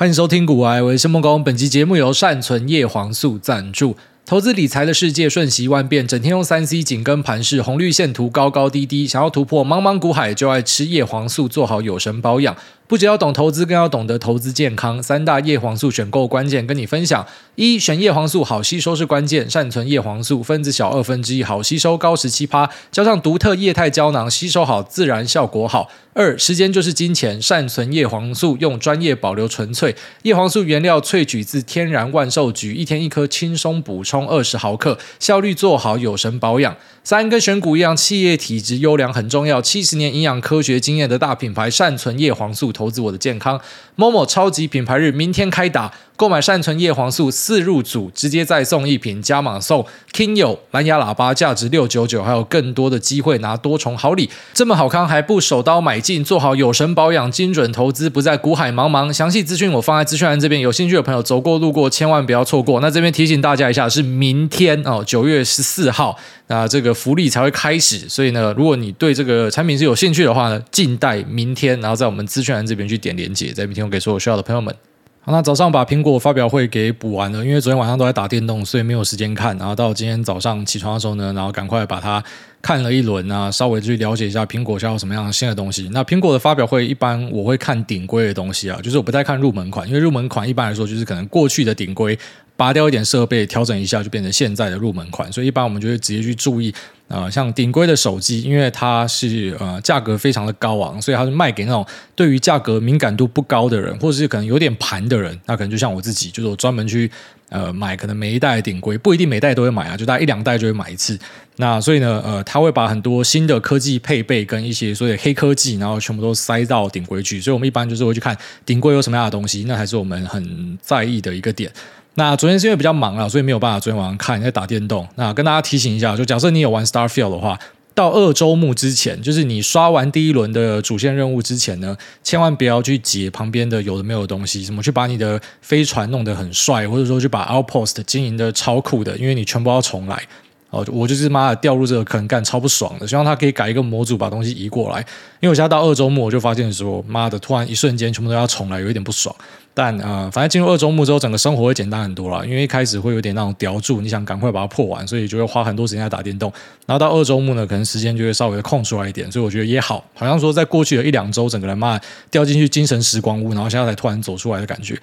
欢迎收听股癌，我是梦工。本期节目由善存叶黄素赞助。投资理财的世界瞬息万变，整天用三 C 紧跟盘势，红绿线图高高低低，想要突破茫茫股海，就爱吃叶黄素，做好有神保养。不仅要懂投资，更要懂得投资健康。三大叶黄素选购关键跟你分享：一、选叶黄素好吸收是关键，善存叶黄素分子小二分之一，好吸收高十七趴，加上独特液态胶囊，吸收好自然效果好。二、时间就是金钱，善存叶黄素用专业保留纯粹叶黄素原料萃取自天然万寿菊，一天一颗轻松补充二十毫克，效率做好有神保养。三、跟选股一样，企业体质优良很重要，七十年营养科学经验的大品牌善存叶黄素。投资我的健康，Momo 超级品牌日明天开打，购买善存叶黄素四入组，直接再送一瓶，加码送 Kinyo 蓝牙喇叭，价值六九九，还有更多的机会拿多重好礼，这么好康还不手刀买进，做好有神保养，精准投资，不在股海茫茫。详细资讯我放在资讯栏这边，有兴趣的朋友走过路过千万不要错过。那这边提醒大家一下，是明天哦，九月十四号，那这个福利才会开始，所以呢，如果你对这个产品是有兴趣的话呢，静待明天，然后在我们资讯栏。这边去点连接，在明天我给所有需要的朋友们。好，那早上把苹果发表会给补完了，因为昨天晚上都在打电动，所以没有时间看。然后到今天早上起床的时候呢，然后赶快把它看了一轮啊，稍微去了解一下苹果将有什么样的新的东西。那苹果的发表会一般我会看顶规的东西啊，就是我不太看入门款，因为入门款一般来说就是可能过去的顶规。拔掉一点设备，调整一下就变成现在的入门款，所以一般我们就会直接去注意，呃，像顶规的手机，因为它是呃价格非常的高昂，所以它是卖给那种对于价格敏感度不高的人，或者是可能有点盘的人，那可能就像我自己，就是我专门去呃买，可能每一代顶规不一定每代都会买啊，就大概一两代就会买一次。那所以呢，呃，他会把很多新的科技配备跟一些所谓的黑科技，然后全部都塞到顶规去，所以我们一般就是会去看顶规有什么样的东西，那还是我们很在意的一个点。那昨天是因为比较忙啊，所以没有办法昨天晚上看，在打电动。那跟大家提醒一下，就假设你有玩 Starfield 的话，到二周目之前，就是你刷完第一轮的主线任务之前呢，千万不要去解旁边的有的没有的东西，什么去把你的飞船弄得很帅，或者说去把 Outpost 经营的超酷的，因为你全部要重来。哦，我就是妈的掉入这个坑，干超不爽的。希望他可以改一个模组，把东西移过来。因为我现在到二周目，我就发现说，妈的，突然一瞬间全部都要重来，有一点不爽。但呃，反正进入二周目之后，整个生活会简单很多了。因为一开始会有点那种叼住，你想赶快把它破完，所以就会花很多时间在打电动。然后到二周目呢，可能时间就会稍微空出来一点，所以我觉得也好，好像说在过去的一两周，整个人妈的掉进去精神时光屋，然后现在才突然走出来的感觉。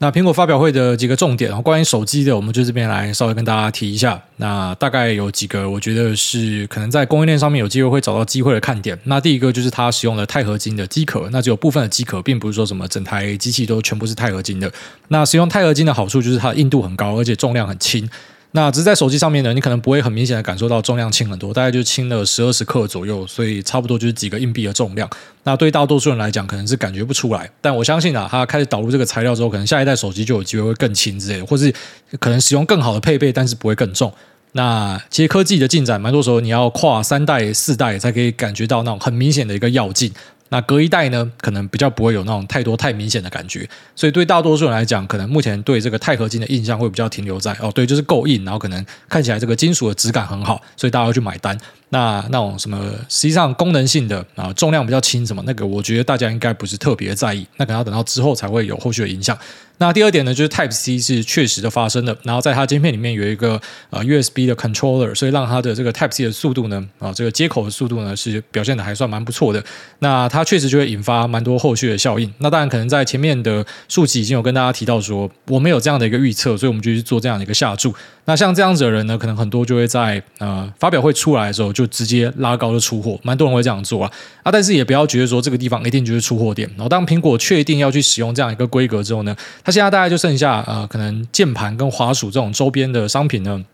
那苹果发表会的几个重点，关于手机的，我们就这边来稍微跟大家提一下。那大概有几个，我觉得是可能在供应链上面有机会会找到机会的看点。那第一个就是它使用了钛合金的机壳，那只有部分的机壳，并不是说什么整台机器都全部是钛合金的。那使用钛合金的好处就是它的硬度很高，而且重量很轻。那只是在手机上面呢，你可能不会很明显的感受到重量轻很多，大概就轻了十二十克左右，所以差不多就是几个硬币的重量。那对大多数人来讲，可能是感觉不出来。但我相信啊，它开始导入这个材料之后，可能下一代手机就有机会会更轻之类的，或是可能使用更好的配备，但是不会更重。那其实科技的进展，蛮多时候你要跨三代、四代才可以感觉到那种很明显的一个跃进。那隔一代呢，可能比较不会有那种太多太明显的感觉，所以对大多数人来讲，可能目前对这个钛合金的印象会比较停留在哦，对，就是够硬，然后可能看起来这个金属的质感很好，所以大家要去买单。那那种什么，实际上功能性的啊，重量比较轻什么，那个我觉得大家应该不是特别在意，那可能要等到之后才会有后续的影响。那第二点呢，就是 Type C 是确实的发生的，然后在它芯片里面有一个呃 USB 的 controller，所以让它的这个 Type C 的速度呢，啊这个接口的速度呢是表现的还算蛮不错的。那它确实就会引发蛮多后续的效应。那当然可能在前面的数集已经有跟大家提到说，我们有这样的一个预测，所以我们就去做这样的一个下注。那像这样子的人呢，可能很多就会在呃发表会出来的时候就直接拉高的出货，蛮多人会这样做啊啊！但是也不要觉得说这个地方一定就是出货点。然后当苹果确定要去使用这样一个规格之后呢，它现在大概就剩下呃可能键盘跟滑鼠这种周边的商品呢，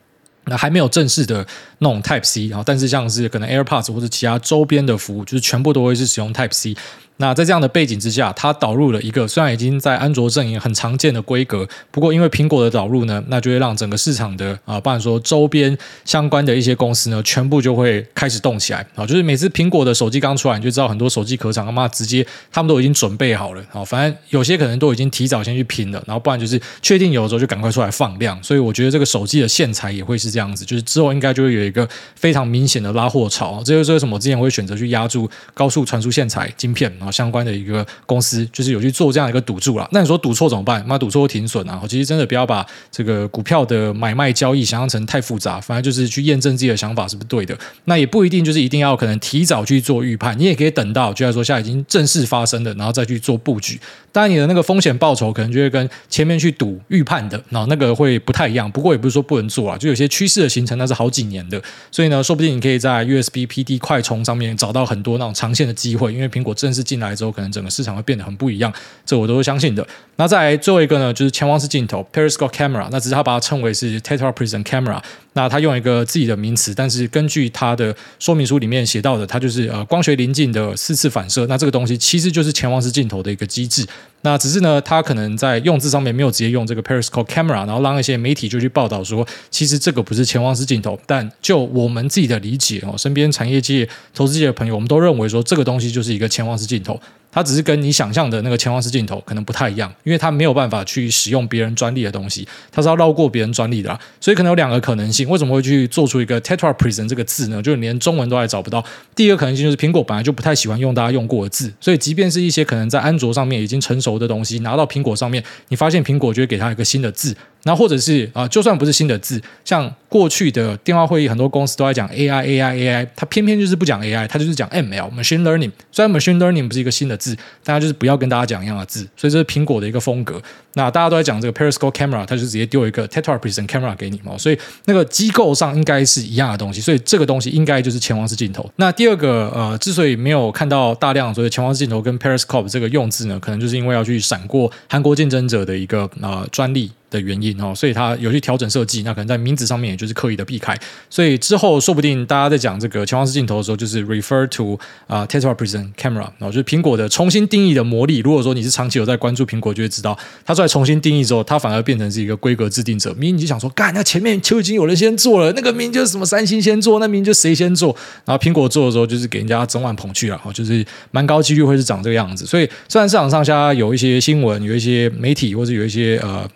那还没有正式的那种 Type C 啊，但是像是可能 AirPods 或者其他周边的服务，就是全部都会是使用 Type C。那在这样的背景之下，它导入了一个虽然已经在安卓阵营很常见的规格，不过因为苹果的导入呢，那就会让整个市场的啊，不然说周边相关的一些公司呢，全部就会开始动起来啊。就是每次苹果的手机刚出来，你就知道很多手机壳厂他妈直接他们都已经准备好了啊，反正有些可能都已经提早先去拼了，然后不然就是确定有的时候就赶快出来放量。所以我觉得这个手机的线材也会是这样子，就是之后应该就会有一个非常明显的拉货潮。这就是为什么我之前会选择去压住高速传输线材晶片。啊相关的一个公司，就是有去做这样一个赌注啦。那你说赌错怎么办？那赌错会停损啊！其实真的不要把这个股票的买卖交易想象成太复杂，反正就是去验证自己的想法是不是对的。那也不一定就是一定要可能提早去做预判，你也可以等到，就像说现在已经正式发生的，然后再去做布局。当然，你的那个风险报酬可能就会跟前面去赌预判的，然后那个会不太一样。不过也不是说不能做啊，就有些趋势的形成那是好几年的，所以呢，说不定你可以在 USB PD 快充上面找到很多那种长线的机会。因为苹果正式进来之后，可能整个市场会变得很不一样，这我都是相信的。那再来最后一个呢，就是潜望式镜头 Periscope Camera，那只是他把它称为是 Tetra Prism Camera。那他用一个自己的名词，但是根据他的说明书里面写到的，它就是呃光学临近的四次反射。那这个东西其实就是潜望式镜头的一个机制。那只是呢，他可能在用字上面没有直接用这个 periscope camera，然后让一些媒体就去报道说，其实这个不是潜望式镜头。但就我们自己的理解哦，身边产业界、投资界的朋友，我们都认为说，这个东西就是一个潜望式镜头。它只是跟你想象的那个潜望式镜头可能不太一样，因为它没有办法去使用别人专利的东西，它是要绕过别人专利的啦。所以可能有两个可能性，为什么会去做出一个 Tetra Prison 这个字呢？就是连中文都还找不到。第一个可能性就是苹果本来就不太喜欢用大家用过的字，所以即便是一些可能在安卓上面已经成熟的东西，拿到苹果上面，你发现苹果就会给它一个新的字。那或者是啊，就算不是新的字，像过去的电话会议，很多公司都在讲 AI AI AI，它偏偏就是不讲 AI，它就是讲 ML Machine Learning。虽然 Machine Learning 不是一个新的字，大家就是不要跟大家讲一样的字，所以这是苹果的一个风格。那大家都在讲这个 Periscope Camera，它就直接丢一个 Tetra Prism Camera 给你嘛，所以那个机构上应该是一样的东西，所以这个东西应该就是潜望式镜头。那第二个呃，之所以没有看到大量所谓潜望式镜头跟 Periscope 这个用字呢，可能就是因为要去闪过韩国竞争者的一个、呃、专利。的原因哦，所以它有去调整设计，那可能在名字上面也就是刻意的避开，所以之后说不定大家在讲这个潜望式镜头的时候，就是 refer to 啊、Tetra Prism Camera，然后就是苹果的重新定义的魔力。如果说你是长期有在关注苹果，就会知道它出来重新定义之后，它反而变成是一个规格制定者。明明你就想说，干，那前面就已经有人先做了，那个名就是什么三星先做，那名就谁先做，然后苹果做的时候就是给人家整碗捧去了，哦，就是蛮高几率会是长这个样子。所以虽然市场上下有一些新闻，有一些媒体或者有一些呃。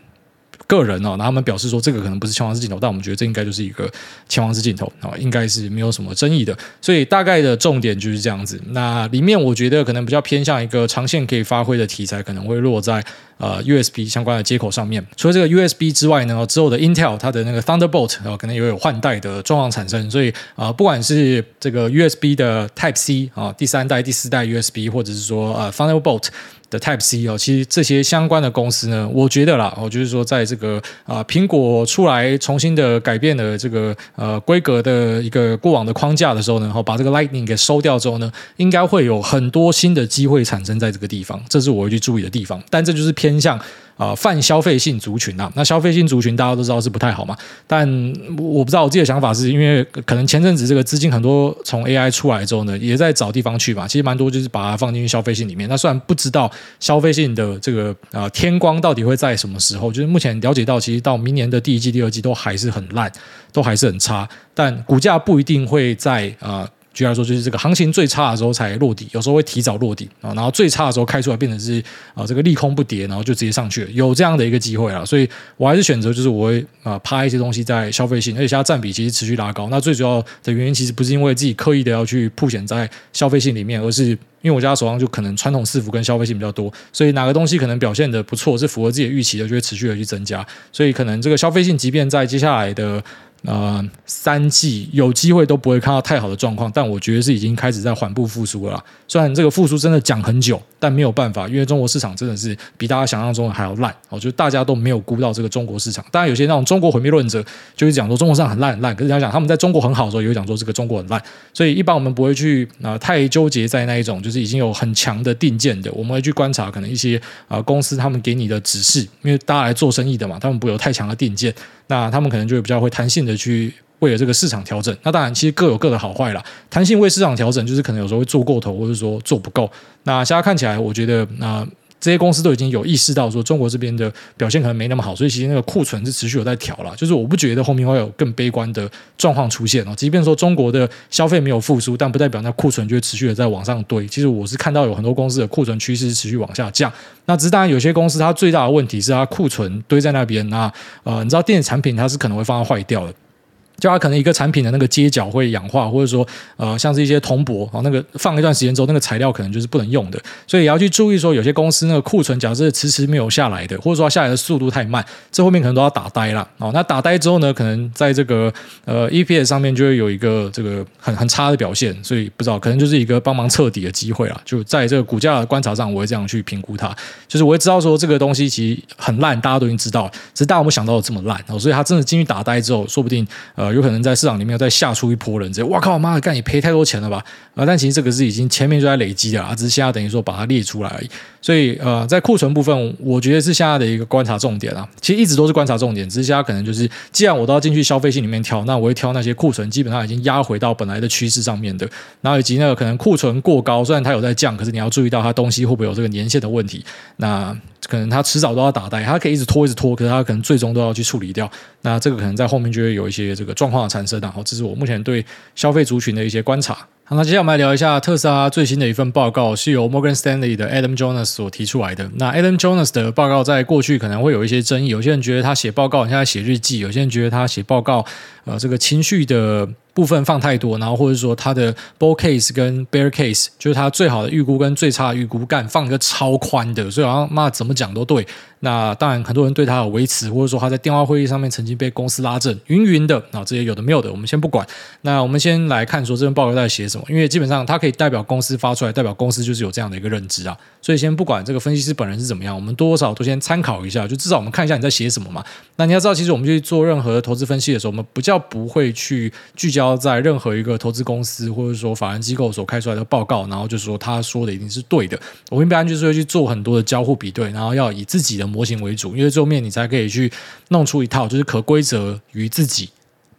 个人哦，然后他们表示说这个可能不是潜望式镜头，但我们觉得这应该就是一个潜望式镜头啊，应该是没有什么争议的。所以大概的重点就是这样子。那里面我觉得可能比较偏向一个长线可以发挥的题材，可能会落在呃 USB 相关的接口上面。除了这个 USB 之外呢，之后的 Intel 它的那个 Thunderbolt 啊，可能也有换代的状况产生。所以啊，不管是这个 USB 的 Type C 啊，第三代、第四代 USB，或者是说呃 Thunderbolt。的 Type C 哦，其实这些相关的公司呢，我觉得啦，我就是说，在这个啊、苹果出来重新的改变了这个呃规格的一个过往的框架的时候呢，然后把这个 Lightning 给收掉之后呢，应该会有很多新的机会产生在这个地方，这是我会去注意的地方，但这就是偏向。啊，泛消费性族群啊，那消费性族群大家都知道是不太好嘛。但我不知道我自己的想法是因为可能前阵子这个资金很多从 AI 出来之后呢，也在找地方去嘛。其实蛮多就是把它放进去消费性里面。那虽然不知道消费性的这个啊天光到底会在什么时候，就是目前了解到，其实到明年的第一季、第二季都还是很烂，都还是很差。但股价不一定会在啊。举例来说，就是这个行情最差的时候才落底，有时候会提早落底啊，然后最差的时候开出来变成是啊这个利空不跌，然后就直接上去了，有这样的一个机会啊，所以我还是选择就是我会啊趴一些东西在消费性，而且现在占比其实持续拉高。那最主要的原因其实不是因为自己刻意的要去铺险在消费性里面，而是因为我家手上就可能传统伺服跟消费性比较多，所以哪个东西可能表现得不错，是符合自己的预期的，就会持续的去增加。所以可能这个消费性，即便在接下来的。呃，三季有机会都不会看到太好的状况，但我觉得是已经开始在缓步复苏了。虽然这个复苏真的讲很久，但没有办法，因为中国市场真的是比大家想象中的还要烂。我觉得大家都没有估到这个中国市场。当然，有些那种中国毁灭论者就会讲说中国市场很烂很烂，可是想想他们在中国很好的时候，也会讲说这个中国很烂。所以一般我们不会去啊、太纠结在那一种就是已经有很强的定见的，我们会去观察可能一些啊、公司他们给你的指示，因为大家来做生意的嘛，他们不有太强的定见。那他们可能就会比较会弹性的去为了这个市场调整。那当然，其实各有各的好坏啦。弹性为市场调整，就是可能有时候会做过头，或者说做不够。那现在看起来，我觉得那这些公司都已经有意识到说，中国这边的表现可能没那么好，所以其实那个库存是持续有在调了。就是我不觉得后面会有更悲观的状况出现哦。即便说中国的消费没有复苏，但不代表那库存就会持续的在往上堆。其实我是看到有很多公司的库存趋势是持续往下降。那只是当然，有些公司它最大的问题是它库存堆在那边。那呃，你知道电子产品它是可能会放到坏掉的。就它可能一个产品的那个接角会氧化，或者说呃像是一些铜箔啊，那个放一段时间之后，那个材料可能就是不能用的，所以也要去注意说，有些公司那个库存假设迟迟没有下来的，或者说它下来的速度太慢，这后面可能都要打呆了哦。那打呆之后呢，可能在这个呃 EPS 上面就会有一个这个很很差的表现，所以不知道可能就是一个帮忙彻底的机会啊。就在这个股价的观察上，我会这样去评估它，就是我会知道说这个东西其实很烂，大家都已经知道，只是大家没想到有这么烂哦，所以它真的进去打呆之后，说不定呃有可能在市场里面要再吓出一波人，直接哇靠妈的干，你赔太多钱了吧？啊，但其实这个是已经前面就在累积的啊，只是现在等于说把它列出来而已。所以呃，在库存部分，我觉得是现在的一个观察重点啊。其实一直都是观察重点，只是现在可能就是，既然我都要进去消费性里面挑，那我会挑那些库存基本上已经压回到本来的趋势上面的，然后以及那个可能库存过高，虽然它有在降，可是你要注意到它东西会不会有这个年限的问题。那可能他迟早都要打呆，他可以一直拖一直拖，可是他可能最终都要去处理掉。那这个可能在后面就会有一些这个状况的产生。然后这是我目前对消费族群的一些观察。好，那接下来我们来聊一下特斯拉最新的一份报告，是由 Morgan Stanley 的 Adam Jonas 所提出来的。那 Adam Jonas 的报告在过去可能会有一些争议，有些人觉得他写报告，现在写日记；有些人觉得他写报告，呃，这个情绪的部分放太多，然后或者说他的 bull case 跟 bear case，就是他最好的预估跟最差的预估，干放一个超宽的，所以好像妈怎么讲都对。那当然，很多人对他有维持，或者说他在电话会议上面曾经被公司拉正，云云的啊，这些有的没有的，我们先不管。那我们先来看说这份报告在写什么，因为基本上它可以代表公司发出来，代表公司就是有这样的一个认知啊。所以先不管这个分析师本人是怎么样，我们多少都先参考一下，就至少我们看一下你在写什么嘛。那你要知道，其实我们去做任何投资分析的时候，我们比较不会去聚焦要在任何一个投资公司或者说法人机构所开出来的报告，然后就是说他说的一定是对的。我们一般就是会去做很多的交互比对，然后要以自己的模型为主，因为最后面你才可以去弄出一套就是可规则于自己，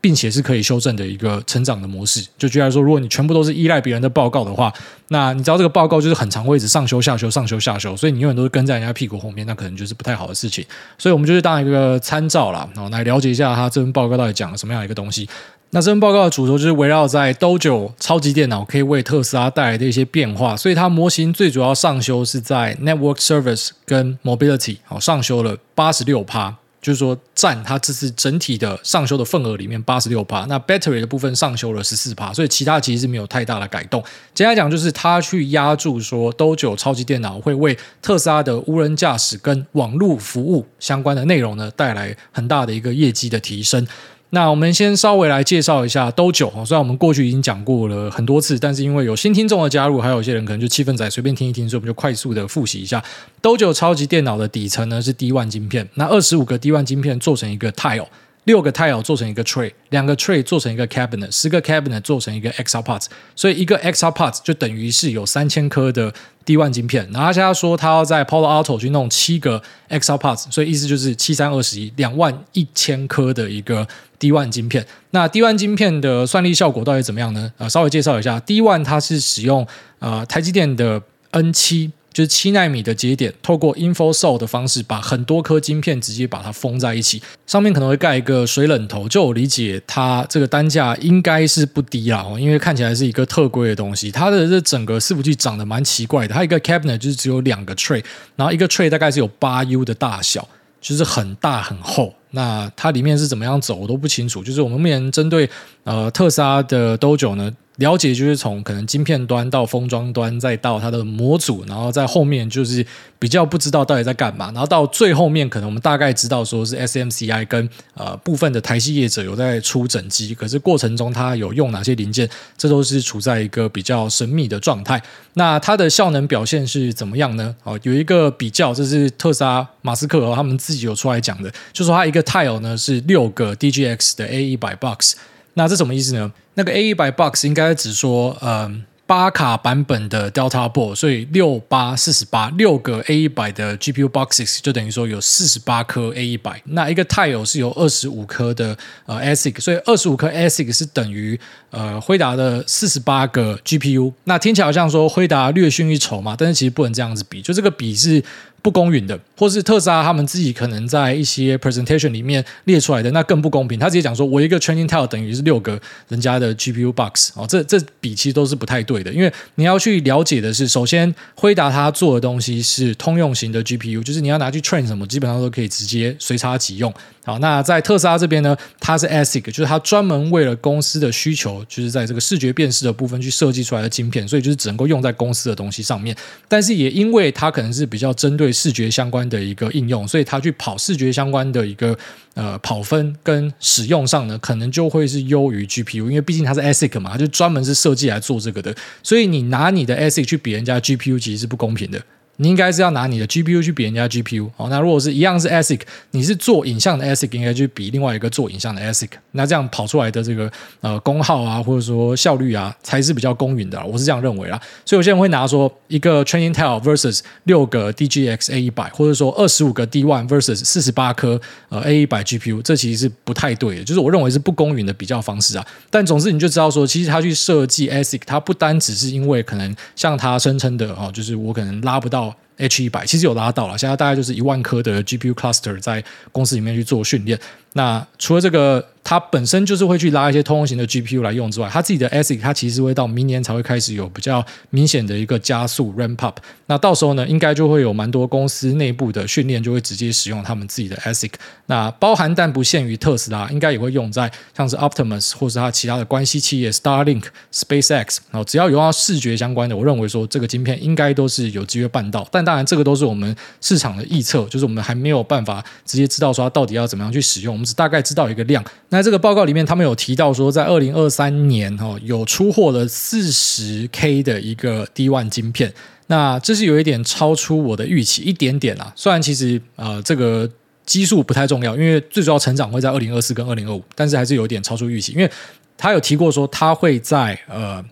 并且是可以修正的一个成长的模式。就举例来说，如果你全部都是依赖别人的报告的话，那你知道这个报告就是很长位置上修下修上修下修，所以你永远都是跟在人家屁股后面，那可能就是不太好的事情。所以我们就是当一个参照啦，然后来了解一下他这份报告到底讲了什么样一个东西。那这份报告的主轴就是围绕在 Dojo 超级电脑可以为特斯拉带来的一些变化，所以它模型最主要上修是在 Network Service 跟 Mobility，好，上修了八十六趴，就是说占它这次整体的上修的份额里面八十六趴。那 Battery 的部分上修了十四趴，所以其他其实是没有太大的改动。简单来讲，就是它去压住说 Dojo 超级电脑会为特斯拉的无人驾驶跟网络服务相关的内容呢带来很大的一个业绩的提升。那我们先稍微来介绍一下 Dojo 哦，虽然我们过去已经讲过了很多次，但是因为有新听众的加入，还有一些人可能就气氛仔随便听一听，所以我们就快速的复习一下。D O 九超级电脑的底层呢是 D one 晶片，那二十五个 D one 晶片做成一个 Tile，六个 Tile 做成一个 Tray，两个 Tray 做成一个 Cabinet，十个 Cabinet 做成一个 xal parts，所以一个 xal parts 就等于是有三千颗的。D1 晶片，然后他现在说他要在 Palo Alto 去弄七个 xal parts，所以意思就是七三二十一两万一千颗的一个 D1 晶片。那 D1 晶片的算力效果到底怎么样呢？呃，稍微介绍一下，D1 它是使用呃台积电的 N 七。是七纳米的节点，透过 InfoSold 的方式，把很多颗晶片直接把它封在一起，上面可能会盖一个水冷头。就我理解，它这个单价应该是不低啦，因为看起来是一个特规的东西。它的这整个伺服器长得蛮奇怪的，它一个 cabinet 就是只有两个 tray，然后一个 tray 大概是有八 U 的大小，就是很大很厚。那它里面是怎么样走，我都不清楚。就是我们目前针对呃特斯拉的 Dojo 呢。了解就是从可能晶片端到封装端，再到它的模组，然后在后面就是比较不知道到底在干嘛，然后到最后面可能我们大概知道说是 SMCI 跟呃部分的台系业者有在出整机，可是过程中它有用哪些零件，这都是处在一个比较神秘的状态。那它的效能表现是怎么样呢？哦，有一个比较，这是特斯拉马斯克他们自己有出来讲的，就说它一个 tile 呢是六个 DGX 的 A 一百 box。那这什么意思呢？那个 A 一百 box 应该只说，嗯，八卡版本的 Delta Board，所以六八四十八，六个 A 一百的 GPU boxes 就等于说有四十八颗 A 一百。那一个 Tile 是有二十五颗的呃 ASIC，所以二十五颗 ASIC 是等于呃辉达的四十八个 GPU。那听起来好像说辉达略逊一筹嘛，但是其实不能这样子比，就这个比是不公允的，或是特斯拉他们自己可能在一些 presentation 里面列出来的，那更不公平。他直接讲说，我一个 training tile 等于是六个人家的 GPU box 哦，这这比其实都是不太对的。因为你要去了解的是，首先辉达他做的东西是通用型的 GPU，就是你要拿去 train 什么，基本上都可以直接随插即用。好，那在特斯拉这边呢，它是 ASIC，就是它专门为了公司的需求，就是在这个视觉辨识的部分去设计出来的晶片，所以就是只能够用在公司的东西上面。但是也因为它可能是比较针对视觉相关的一个应用，所以它去跑视觉相关的一个呃跑分跟使用上呢，可能就会是优于 GPU，因为毕竟它是 ASIC 嘛，它就专门是设计来做这个的，所以你拿你的 ASIC 去比人家 GPU，其实是不公平的。你应该是要拿你的 GPU 去比人家 GPU，哦，那如果是一样是 ASIC，你是做影像的 ASIC，应该去比另外一个做影像的 ASIC，那这样跑出来的这个呃功耗啊，或者说效率啊，才是比较公允的，我是这样认为啦。所以有些人会拿说一个 Training Tile versus 六个 DGX A 一百，或者说二十五个 D1 versus 四十八颗呃 A 一百 GPU，这其实是不太对的，就是我认为是不公允的比较方式啊。但总之你就知道说，其实他去设计 ASIC，它不单只是因为可能像他声称的哦，就是我可能拉不到。H 一百其实有拉到了，现在大概就是一万颗的 GPU cluster 在公司里面去做训练。那除了这个，它本身就是会去拉一些通用型的 GPU 来用之外，它自己的 ASIC 它其实会到明年才会开始有比较明显的一个加速 ramp up。那到时候呢，应该就会有蛮多公司内部的训练就会直接使用他们自己的 ASIC。那包含但不限于特斯拉，应该也会用在像是 Optimus 或是它其他的关系企业 Starlink、SpaceX。然后只要有用到视觉相关的，我认为说这个晶片应该都是有机会办到。但当然，这个都是我们市场的预测，就是我们还没有办法直接知道说它到底要怎么样去使用。我们只大概知道一个量。那这个报告里面，他们有提到说，在二零二三年哈，有出货了四十 K 的一个 D one 晶片。那这是有一点超出我的预期一点点啦。虽然其实呃这个基数不太重要，因为最主要成长会在二零二四跟二零二五，但是还是有一点超出预期。因为他有提过说，他会在呃。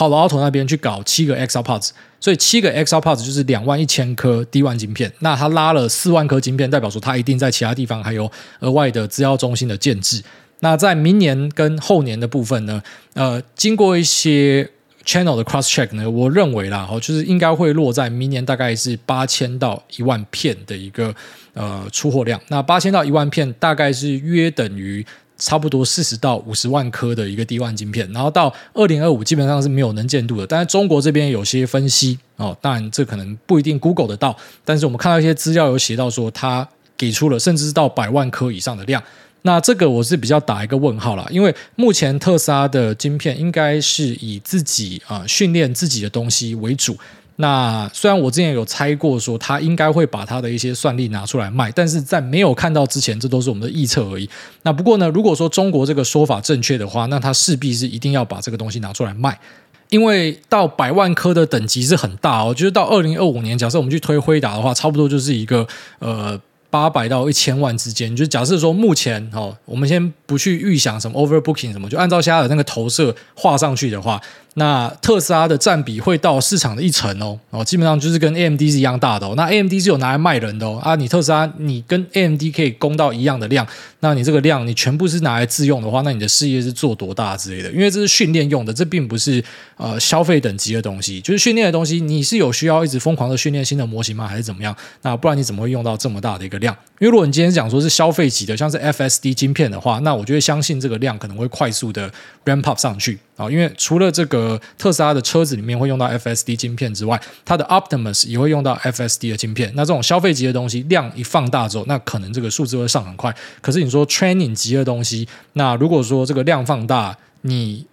Palo Alto 那边去搞七个 ExaPods，所以七个 ExaPods 就是两万一千颗 D1 晶片。那他拉了四万颗晶片，代表说他一定在其他地方还有额外的资料中心的建置。那在明年跟后年的部分呢，呃，经过一些 channel 的 cross check 呢，我认为啦，哦，就是应该会落在明年大概是八千到一万片的一个呃出货量。那八千到一万片大概是约等于。差不多四十到五十万颗的一个 D1 晶片，然后到二零二五基本上是没有能见度的。但是中国这边有些分析哦，当然这可能不一定 Google 得到，但是我们看到一些资料有写到说，它给出了甚至是到百万颗以上的量。那这个我是比较打一个问号啦，因为目前特斯拉的晶片应该是以自己啊、训练自己的东西为主。那虽然我之前有猜过说他应该会把他的一些算力拿出来卖，但是在没有看到之前，这都是我们的预测而已。那不过呢，如果说中国这个说法正确的话，那他势必是一定要把这个东西拿出来卖，因为到百万颗的等级是很大哦。就是到二零二五年，假设我们去推辉达的话，差不多就是一个呃八百到一千万之间。就假设说目前哦，我们先不去预想什么 overbooking 什么，就按照现在的那个投射画上去的话。那特斯拉的占比会到市场的一成哦，哦，基本上就是跟 AMD 是一样大的哦。那 AMD 是有拿来卖人的哦，啊，你特斯拉你跟 AMD 可以供到一样的量，那你这个量你全部是拿来自用的话，那你的事业是做多大之类的？因为这是训练用的，这并不是呃消费等级的东西，就是训练的东西，你是有需要一直疯狂的训练新的模型吗？还是怎么样？那不然你怎么会用到这么大的一个量？因为如果你今天讲说是消费级的，像是 FSD 晶片的话，那我就会相信这个量可能会快速的 ramp up 上去啊，因为除了这个特斯拉的车子里面会用到 FSD 晶片之外，它的 Optimus 也会用到 FSD 的晶片。那这种消费级的东西量一放大之后，那可能这个数字会上很快。可是你说 Training 级的东西，那如果说这个量放大，你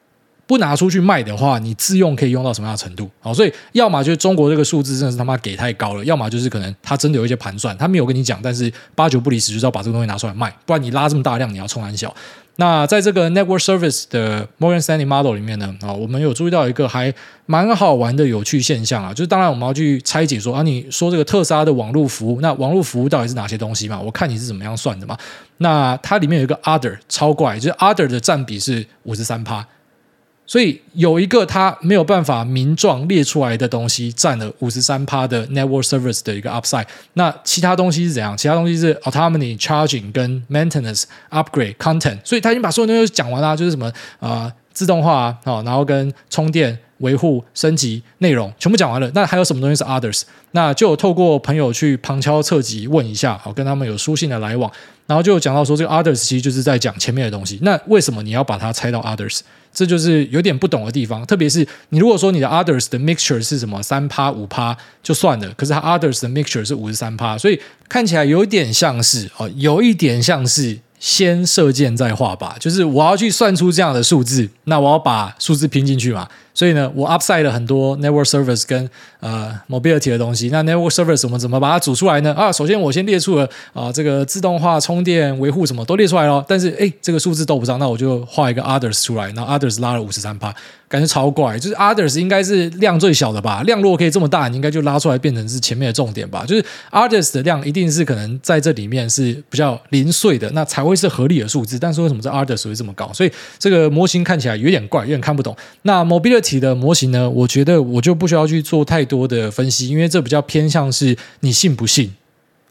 不拿出去卖的话，你自用可以用到什么样的程度？好，所以要么就是中国这个数字真的是他妈给太高了，要么就是可能他真的有一些盘算，他没有跟你讲，但是八九不离十就是要把这个东西拿出来卖，不然你拉这么大量，你要冲安小。那在这个 Network Service 的 Morgan Stanley Model 里面呢，啊，我们有注意到一个还蛮好玩的有趣现象啊，就是当然我们要去拆解说啊，你说这个特斯拉的网络服务，那网络服务到底是哪些东西嘛？我看你是怎么样算的嘛？那它里面有一个 Other 超怪，就是 Other 的占比是五十三趴。所以有一个它没有办法名状列出来的东西，占了五十三趴的 network service 的一个 upside。那其他东西是怎样？其他东西是 autonomy charging 跟 maintenance upgrade content。所以他已经把所有东西讲完了，就是什么啊、自动化啊，然后跟充电维护、升级、内容，全部讲完了。那还有什么东西是 others？那就透过朋友去旁敲侧击问一下，好，跟他们有书信的来往，然后就讲到说，这个 others 其实就是在讲前面的东西。那为什么你要把它拆到 others？这就是有点不懂的地方。特别是你如果说你的 others 的 mixture 是什么三趴五趴就算了，可是他 others 的 mixture 是五十三趴，所以看起来有点像是哦，有一点像是。先射箭再画靶，就是我要去算出这样的数字，那我要把数字拼进去嘛。所以呢，我 upside 了很多 network service 跟呃 mobility 的东西。那 network service 我们怎么把它组出来呢？啊，首先我先列出了啊、这个自动化充电维护什么都列出来了。但是哎，这个数字都不上，那我就画一个 others 出来。那 others 拉了五十三趴，感觉超怪。就是 others 应该是量最小的吧？量如果可以这么大，你应该就拉出来变成是前面的重点吧？就是 others 的量一定是可能在这里面是比较零碎的，那才会是合理的数字。但是为什么这 others 会这么高？所以这个模型看起来有点怪，有点看不懂。那 mobility 体的模型呢？我觉得我就不需要去做太多的分析，因为这比较偏向是你信不信。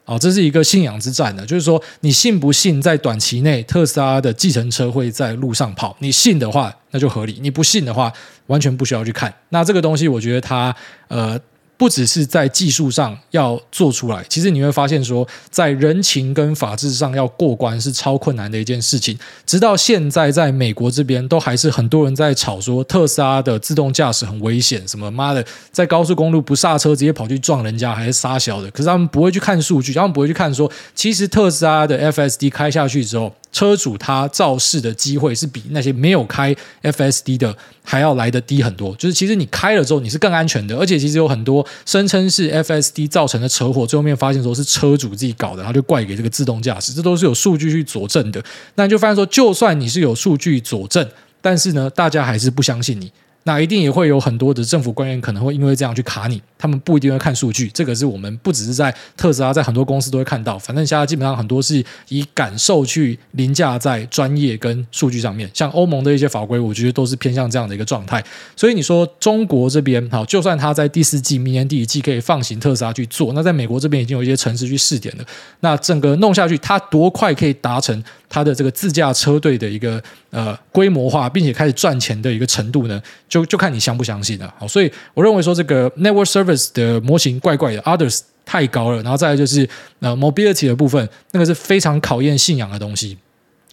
哦，这是一个信仰之战呢，就是说你信不信在短期内特斯拉的计程车会在路上跑？你信的话，那就合理；你不信的话，完全不需要去看。那这个东西，我觉得它呃。不只是在技术上要做出来，其实你会发现说，在人情跟法治上要过关是超困难的一件事情。直到现在，在美国这边都还是很多人在吵说特斯拉的自动驾驶很危险，什么妈的，在高速公路不刹车直接跑去撞人家，还是杀小的。可是他们不会去看数据，他们不会去看说，其实特斯拉的 FSD 开下去之后。车主他肇事的机会是比那些没有开 FSD 的还要来的低很多。就是其实你开了之后你是更安全的，而且其实有很多声称是 FSD 造成的车祸，最后面发现说是车主自己搞的，他就怪给这个自动驾驶，这都是有数据去佐证的。那你就发现说，就算你是有数据佐证，但是呢，大家还是不相信你。那一定也会有很多的政府官员可能会因为这样去卡你，他们不一定会看数据，这个是我们不只是在特斯拉，在很多公司都会看到。反正现在基本上很多是以感受去凌驾在专业跟数据上面，像欧盟的一些法规，我觉得都是偏向这样的一个状态。所以你说中国这边好，就算他在第四季、明年第一季可以放行特斯拉去做，那在美国这边已经有一些城市去试点了，那整个弄下去，它多快可以达成它的这个自驾车队的一个呃规模化，并且开始赚钱的一个程度呢？就就就看你相不相信了。好，所以我认为说这个 network service 的模型怪怪的，others 太高了，然后再来就是呃 mobility 的部分，那个是非常考验信仰的东西。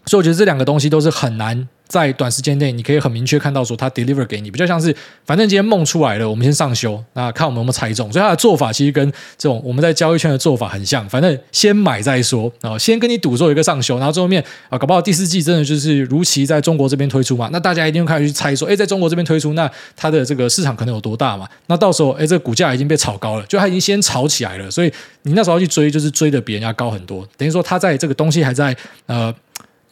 所以我觉得这两个东西都是很难。在短时间内，你可以很明确看到说它 deliver 给你，比较像是反正今天梦出来了，我们先上修，那看我们有没有猜中。所以它的做法其实跟这种我们在交易圈的做法很像，反正先买再说啊，先跟你赌做一个上修，然后最后面啊，搞不好第四季真的就是如期在中国这边推出嘛，那大家一定会开始去猜说，哎，在中国这边推出，那它的这个市场可能有多大嘛？那到时候，哎，这个股价已经被炒高了，就它已经先炒起来了，所以你那时候去追，就是追的比人家高很多，等于说它在这个东西还在呃。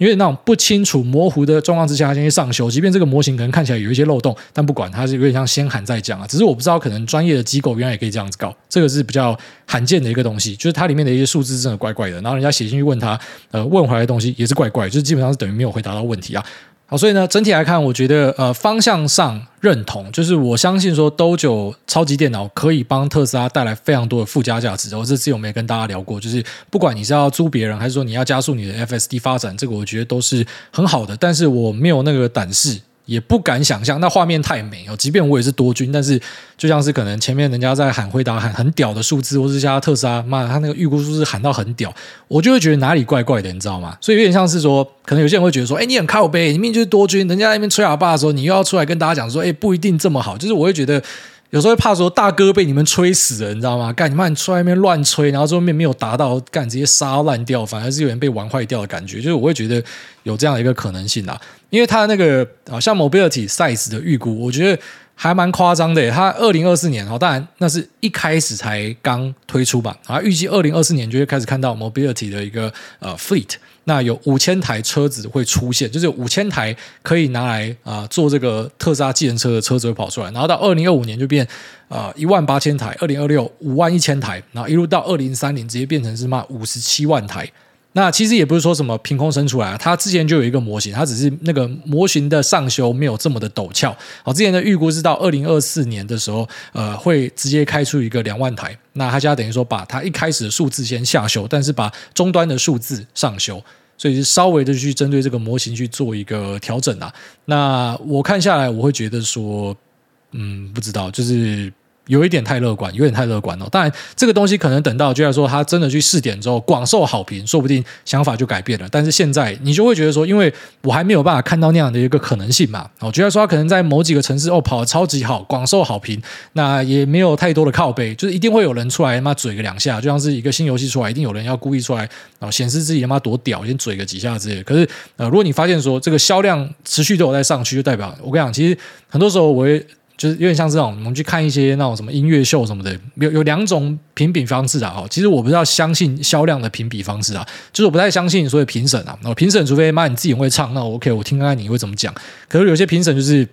因为那种不清楚、模糊的状况之下，他先去上修，即便这个模型可能看起来有一些漏洞，但不管它是有点像先喊再讲啊。只是我不知道，可能专业的机构原来也可以这样子搞，这个是比较罕见的一个东西。就是它里面的一些数字真的怪怪的，然后人家写进去问他，呃，问回来的东西也是怪怪，就是基本上是等于没有回答到问题啊。好，所以呢，整体来看，我觉得呃方向上认同，就是我相信说，Do 九超级电脑可以帮特斯拉带来非常多的附加价值。我这次有没有跟大家聊过？就是不管你是要租别人，还是说你要加速你的 FSD 发展，这个我觉得都是很好的。但是我没有那个胆识。也不敢想象，那画面太美哦。即便我也是多军，但是就像是可能前面人家在喊回答喊很屌的数字，或是加特斯拉，妈，他那个预估数字喊到很屌，我就会觉得哪里怪怪的，你知道吗？所以有点像是说，可能有些人会觉得说，哎，你很靠背，你明明就是多军，人家那边吹喇叭的时候，你又要出来跟大家讲说，哎，不一定这么好。就是我会觉得。有时候会怕说大哥被你们吹死了，你知道吗？干你妈，你出外面乱吹，然后最后面没有达到，干直接杀烂掉，反而是有人被玩坏掉的感觉。就是我会觉得有这样一个可能性啊，因为他那个好，像 Mobility Size 的预估，我觉得还蛮夸张的。它二零二四年哦，当然那是一开始才刚推出吧，然后预计二零二四年就会开始看到 Mobility 的一个呃 Fleet。那有五千台车子会出现，就是有五千台可以拿来啊、做这个特斯拉计程车的车子会跑出来，然后到二零二五年就变啊一万八千台，二零二六五万一千台，然后一路到二零三零直接变成是嘛五十七万台。那其实也不是说什么凭空生出来，它之前就有一个模型，它只是那个模型的上修没有这么的陡峭。好，之前的预估是到二零二四年的时候，呃，会直接开出一个两万台。那它现在等于说把它一开始的数字先下修，但是把终端的数字上修，所以是稍微的去针对这个模型去做一个调整啊。那我看下来，我会觉得说。嗯，不知道，就是。有一点太乐观，有点太乐观了。当然，这个东西可能等到，就像说他真的去试点之后，广受好评，说不定想法就改变了。但是现在你就会觉得说，因为我还没有办法看到那样的一个可能性嘛。我觉得说他可能在某几个城市哦跑得超级好，广受好评，那也没有太多的靠背，就是一定会有人出来他妈嘴个两下，就像是一个新游戏出来，一定有人要故意出来然后显示自己他妈多屌，先嘴个几下之类。可是呃，如果你发现说这个销量持续都有在上去，就代表我跟你讲，其实很多时候我会。就是有点像这种，我们去看一些那种什么音乐秀什么的，有有两种评比方式啊。其实我不是要相信销量的评比方式啊，就是我不太相信所有评审啊。那评审除非妈你自己会唱，那 OK，我听看看你会怎么讲。可是有些评审就是。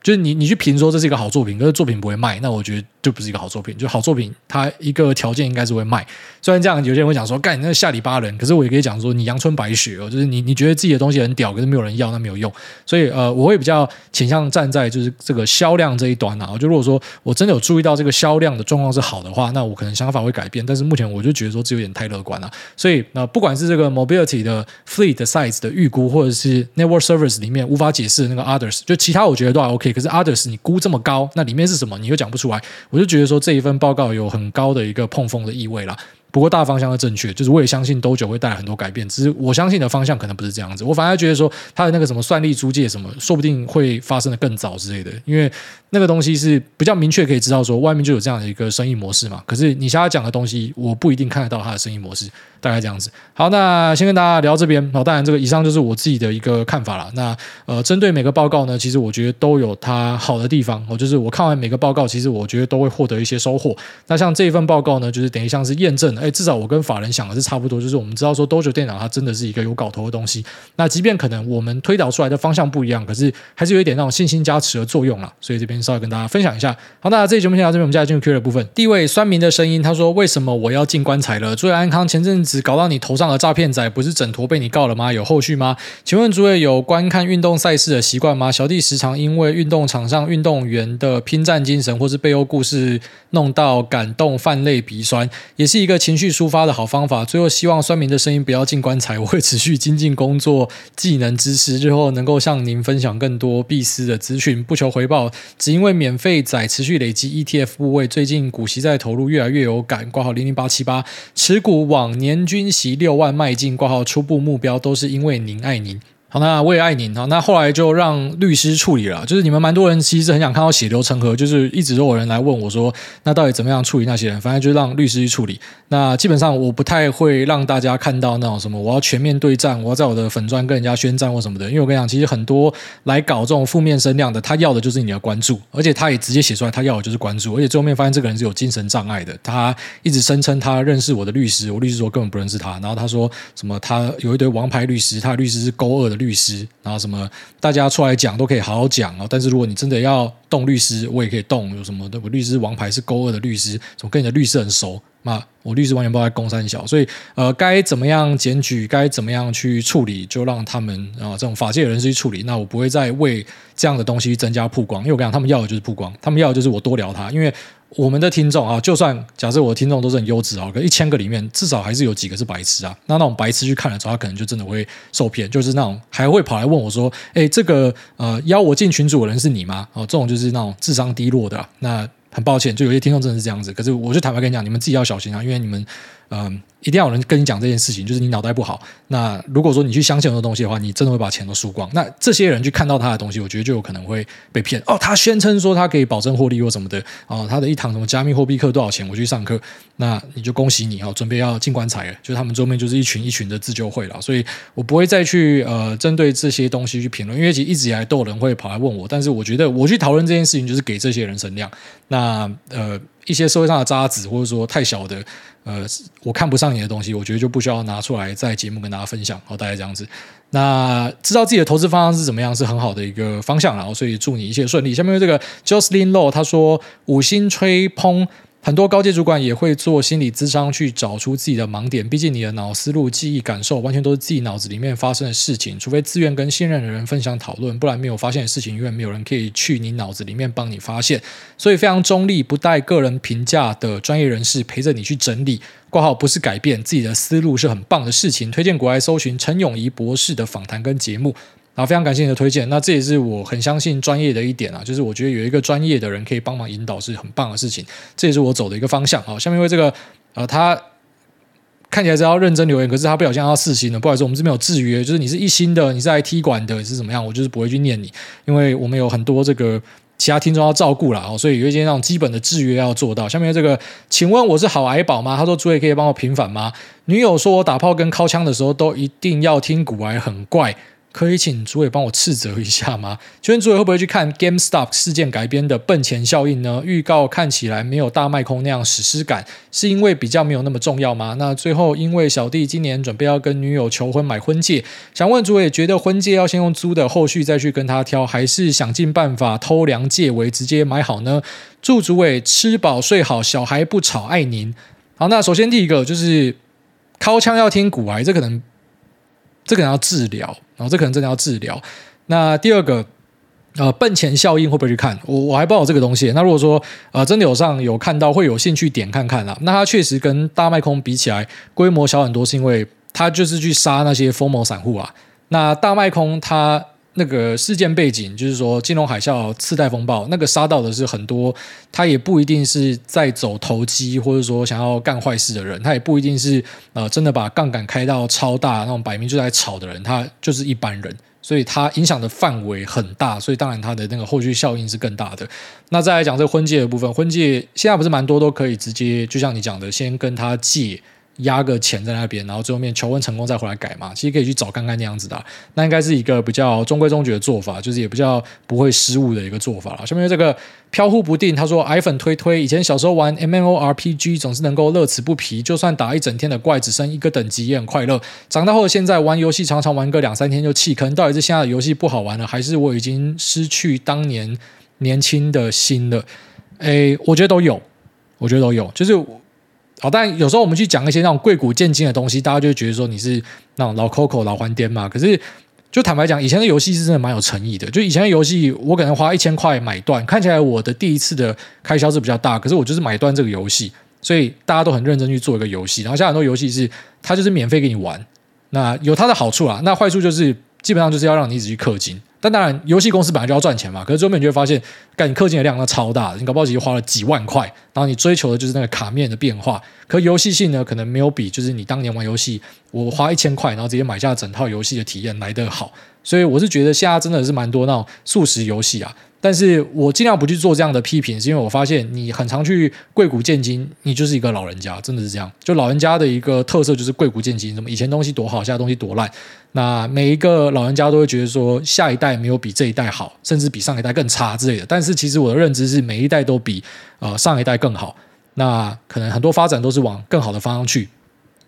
就是你，你去评说这是一个好作品，可是作品不会卖，那我觉得就不是一个好作品。就好作品，它一个条件应该是会卖。虽然这样，有些人会讲说，干你那下里巴人，可是我也可以讲说，你阳春白雪哦，就是你你觉得自己的东西很屌，可是没有人要，那没有用。所以呃，我会比较倾向站在就是这个销量这一端啊。就如果说我真的有注意到这个销量的状况是好的话，那我可能想法会改变。但是目前我就觉得说这有点太乐观了。所以那、呃、不管是这个 mobility 的 fleet size 的预估，或者是 network service 里面无法解释的那个 others，就其他我觉得都还 OK。可是 others 你。估这么高，那里面是什么？你又讲不出来，我我就觉得说这一份报告有很高的一个碰风的意味啦。不过大方向是正确，就是我也相信多久会带来很多改变，只是我相信的方向可能不是这样子。我反而觉得说他的那个什么算力租借什么，说不定会发生的更早之类的，因为那个东西是比较明确可以知道说外面就有这样的一个生意模式嘛。可是你现在讲的东西，我不一定看得到他的生意模式。大概这样子，好，那先跟大家聊这边。好，当然这个以上就是我自己的一个看法了。那呃，针对每个报告呢，其实我觉得都有它好的地方。我就是我看完每个报告，其实我觉得都会获得一些收获。那像这一份报告呢，就是等于像是验证，哎，至少我跟法人想的是差不多，就是我们知道说 Dojo 电脑它真的是一个有搞头的东西。那即便可能我们推导出来的方向不一样，可是还是有一点那种信心加持的作用啦。所以这边稍微跟大家分享一下。好，那这期节目先到这边，我们接下来进入 Q 的部分。第一位酸民的声音，他说：“为什么我要进棺材了？”注意安康前阵只搞到你头上的诈骗仔，不是整坨被你告了吗？有后续吗？请问诸位有观看运动赛事的习惯吗？小弟时常因为运动场上运动员的拼战精神，或是背后故事弄到感动泛泪鼻酸，也是一个情绪抒发的好方法。最后希望酸民的声音不要进棺材，我会持续精进工作技能知识，日后能够向您分享更多必思的资讯，不求回报，只因为免费仔持续累积 ETF 部位，最近股息在投入越来越有感。挂号零零八七八持股往年。均席六万迈进，挂号初步目标都是因为您爱您。好，那我也爱您。好，那后来就让律师处理了。就是你们蛮多人其实很想看到血流成河，就是一直都有人来问我说，那到底怎么样处理那些人？反正就让律师去处理。那基本上我不太会让大家看到那种什么，我要全面对战，我要在我的粉砖跟人家宣战或什么的。因为我跟你讲，其实很多来搞这种负面声量的，他要的就是你的关注，而且他也直接写出来，他要的就是关注。而且最后面发现这个人是有精神障碍的，他一直声称他认识我的律师，我律师说根本不认识他。然后他说什么，他有一堆王牌律师，他的律师是勾二的律师，然后。什么？大家出来讲都可以好好讲哦。但是如果你真的要动律师，我也可以动。有什么？我律师王牌是勾二的律师，我跟你的律师很熟。那我律师完全不知道在攻三小，所以呃，该怎么样检举，该怎么样去处理，就让他们啊、呃、这种法界人士去处理。那我不会再为这样的东西增加曝光，因为我跟你讲，他们要的就是曝光，他们要的就是我多聊他，因为。我们的听众啊，就算假设我的听众都是很优质啊，可一千个里面至少还是有几个是白痴啊。那那种白痴去看的时候，他可能就真的会受骗，就是那种还会跑来问我说：“哎，这个呃邀我进群组的人是你吗？”哦，这种就是那种智商低落的。那很抱歉，就有些听众真的是这样子。可是我就坦白跟你讲，你们自己要小心啊，因为你们。嗯，一定要有人跟你讲这件事情，就是你脑袋不好。那如果说你去相信很多东西的话，你真的会把钱都输光。那这些人去看到他的东西，我觉得就有可能会被骗。哦，他宣称说他可以保证获利或什么的。哦，他的一堂什么加密货币课多少钱？我去上课，那你就恭喜你哦，准备要进棺材了。就是他们桌面就是一群一群的自救会了，所以我不会再去呃针对这些东西去评论，因为其实一直以来都有人会跑来问我。但是我觉得我去讨论这件事情，就是给这些人声量。那呃。一些社会上的渣子，或者说太小的，呃，我看不上你的东西，我觉得就不需要拿出来在节目跟大家分享。好，大概这样子。那知道自己的投资方向是怎么样，是很好的一个方向。然后，所以祝你一切顺利。下面这个 Jocelyn Low 他说五星吹捧。很多高阶主管也会做心理咨商，去找出自己的盲点。毕竟你的脑思路、记忆、感受，完全都是自己脑子里面发生的事情。除非自愿跟信任的人分享讨论，不然没有发现的事情，永远没有人可以去你脑子里面帮你发现。所以非常中立、不带个人评价的专业人士陪着你去整理。挂号不是改变自己的思路是很棒的事情。推荐国外搜寻陈永仪博士的访谈跟节目。然后非常感谢你的推荐。那这也是我很相信专业的一点啊，就是我觉得有一个专业的人可以帮忙引导是很棒的事情，这也是我走的一个方向。好，下面为这个呃，他看起来是要认真留言，可是他不小心要四星了，不好意思，我们这边有制约，就是你是一星的，你是来踢馆的，你是怎么样，我就是不会去念你，因为我们有很多这个。其他听众要照顾了哦，所以有一些那种基本的制约要做到。下面这个，请问我是好癌宝吗？他说：“诸位可以帮我平反吗？”女友说我打炮跟敲枪的时候都一定要听古癌，很怪。可以请诸位帮我斥责一下吗？请问诸位会不会去看 GameStop 事件改编的《笨钱效应》呢？预告看起来没有大卖空那样史诗感，是因为比较没有那么重要吗？那最后，因为小弟今年准备要跟女友求婚买婚戒，想问诸位，觉得婚戒要先用租的，后续再去跟他挑，还是想尽办法偷梁借为直接买好呢？祝诸位吃饱睡好，小孩不吵，爱您。好，那首先第一个就是尻枪要听骨癌，这可能。这个人要治疗，然后这可能真的要治疗。那第二个，呃，奔钱效应会不会去看？我我还不知道这个东西。那如果说呃真的有上有看到，会有兴趣点看看啦。那它确实跟大卖空比起来，规模小很多，是因为它就是去杀那些疯魔散户啊。那大卖空它。那个事件背景就是说，金融海啸、次贷风暴，那个杀到的是很多，他也不一定是在走投机，或者说想要干坏事的人，他也不一定是呃真的把杠杆开到超大那种摆明就在炒的人，他就是一般人，所以他影响的范围很大，所以当然他的那个后续效应是更大的。那再来讲这婚戒的部分，婚戒现在不是蛮多都可以直接，就像你讲的，先跟他借。压个钱在那边，然后最后面求婚成功再回来改嘛，其实可以去找看看那样子的，那应该是一个比较中规中矩的做法，就是也比较不会失误的一个做法了。下面这个飘忽不定，他说矮粉推推，以前小时候玩 MMORPG 总是能够乐此不疲，就算打一整天的怪只剩一个等级也很快乐。长大后现在玩游戏常常玩个两三天就弃坑，到底是现在的游戏不好玩了，还是我已经失去当年年轻的心了？诶，我觉得都有，我觉得都有，就是。好，但有时候我们去讲一些那种贵古贱今的东西，大家就会觉得说你是那种老 Coco 老还颠嘛。可是，就坦白讲，以前的游戏是真的蛮有诚意的。就以前的游戏，我可能花一千块买断，看起来我的第一次的开销是比较大，可是我就是买断这个游戏，所以大家都很认真去做一个游戏。然后像很多游戏是它就是免费给你玩，那有它的好处啊，那坏处就是基本上就是要让你一直去氪金。但当然，游戏公司本来就要赚钱嘛。可是最后面你就会发现，干你氪金的量那超大的，你搞不好其实花了几万块，然后你追求的就是那个卡面的变化。可游戏性呢，可能没有比就是你当年玩游戏，我花一千块，然后直接买下整套游戏的体验来的好。所以我是觉得现在真的是蛮多那种速食游戏啊。但是我尽量不去做这样的批评，是因为我发现你很常去贵古贱今，你就是一个老人家，真的是这样。就老人家的一个特色就是贵古贱今，什么以前东西多好，现在东西多烂。那每一个老人家都会觉得说，下一代没有比这一代好，甚至比上一代更差之类的。但是其实我的认知是，每一代都比呃上一代更好。那可能很多发展都是往更好的方向去。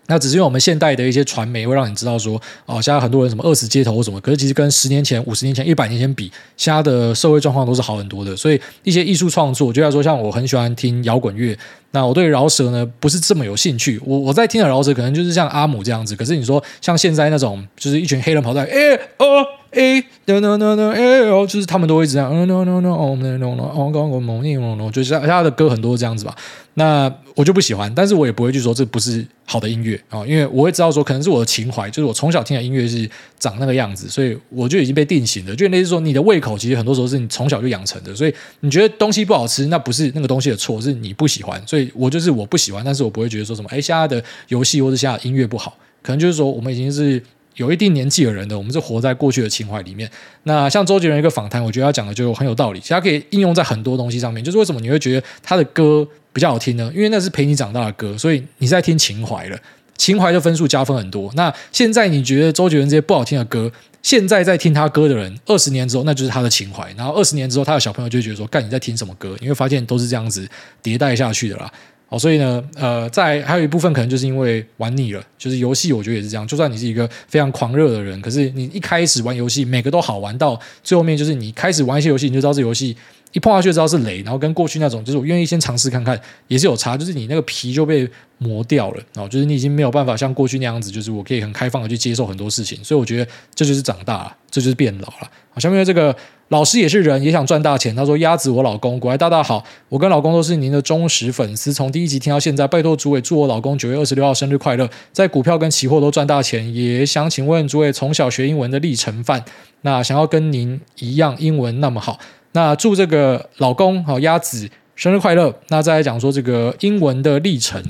那只是因为我们现代的一些传媒会让你知道说，哦，现在很多人什么饿死街头什么，可是其实跟十年前、五十年前、一百年前比，现在的社会状况都是好很多的。所以一些艺术创作，就像说，像我很喜欢听摇滚乐，那我对饶舌呢不是这么有兴趣。我我在听的饶舌可能就是像阿姆这样子，可是你说像现在那种，就是一群黑人跑在，哎哦。哎，no no no no，哎哦，就是他们都会一直这样，no no no no，no no no，哦，刚刚我蒙你蒙蒙，就是他的歌很多这样子吧。那我就不喜欢，但是我也不会去说这不是好的音乐啊，因为我会知道说可能是我的情怀，就是我从小听的音乐是长那个样子，所以我就已经被定型了。就类似说你的胃口，其实很多时候是你从小就养成的，所以你觉得东西不好吃，那不是那个东西的错，是你不喜欢。所以我就是我不喜欢，但是我不会觉得说什么，哎，现在的游戏或者现在的音乐不好，可能就是说我们已经是。有一定年纪的人的，我们是活在过去的情怀里面。那像周杰伦一个访谈，我觉得他讲的就很有道理，其实他可以应用在很多东西上面。就是为什么你会觉得他的歌比较好听呢？因为那是陪你长大的歌，所以你在听情怀了，情怀的分数加分很多。那现在你觉得周杰伦这些不好听的歌，现在在听他歌的人，二十年之后那就是他的情怀，然后二十年之后他的小朋友就会觉得说，干你在听什么歌？你会发现都是这样子迭代下去的啦。哦，所以呢，呃，在还有一部分可能就是因为玩腻了，就是游戏，我觉得也是这样。就算你是一个非常狂热的人，可是你一开始玩游戏，每个都好玩到最后面，就是你开始玩一些游戏，你就知道这游戏一碰下去就知道是雷，然后跟过去那种，就是我愿意先尝试看看，也是有差，就是你那个皮就被磨掉了，哦，就是你已经没有办法像过去那样子，就是我可以很开放的去接受很多事情。所以我觉得这就是长大了，这就是变老了。好，下面这个。老师也是人，也想赚大钱。他说：“鸭子，我老公，股癌大大好，我跟老公都是您的忠实粉丝，从第一集听到现在。拜托主委祝我老公九月二十六号生日快乐，在股票跟期货都赚大钱。也想请问主委，从小学英文的历程范，那想要跟您一样英文那么好，那祝这个老公好鸭子生日快乐。那再来讲说这个英文的历程，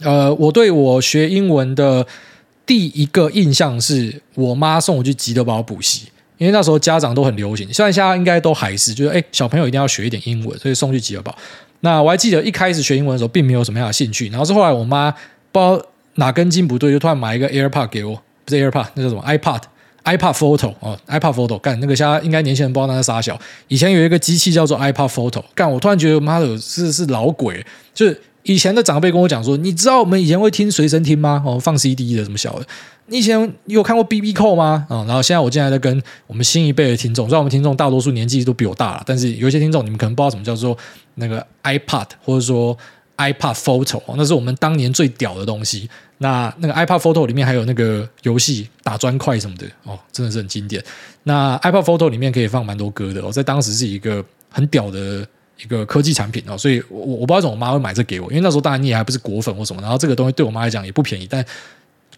呃，我对我学英文的第一个印象是我妈送我去吉德堡补习。”因为那时候家长都很流行，虽然现在应该都还是，就是哎，小朋友一定要学一点英文，所以送去吉尔堡。那我还记得一开始学英文的时候，并没有什么样的兴趣，然后是后来我妈不知道哪根筋不对，就突然买一个 AirPod 给我，不是 AirPod，那叫什么 iPod，iPod Photo 哦，iPad Photo，干那个现在应该年轻人不知道那是啥小，以前有一个机器叫做 iPad Photo，干我突然觉得妈的是是老鬼，就是以前的长辈跟我讲说，你知道我们以前会听随身听吗？哦，放 CD 的什么小的。你以前有看过 BB Call 吗？啊、然后现在我现在在跟我们新一辈的听众，虽然我们听众大多数年纪都比我大了，但是有一些听众你们可能不知道什么叫做那个 iPod 或者说 iPod Photo，那是我们当年最屌的东西。那那个 iPod Photo 里面还有那个游戏打砖块什么的哦，真的是很经典。那 iPod Photo 里面可以放蛮多歌的哦，在当时是一个很屌的一个科技产品哦，所以我我不知道为什么我妈会买这给我，因为那时候当然你也还不是果粉或什么，然后这个东西对我妈来讲也不便宜，但。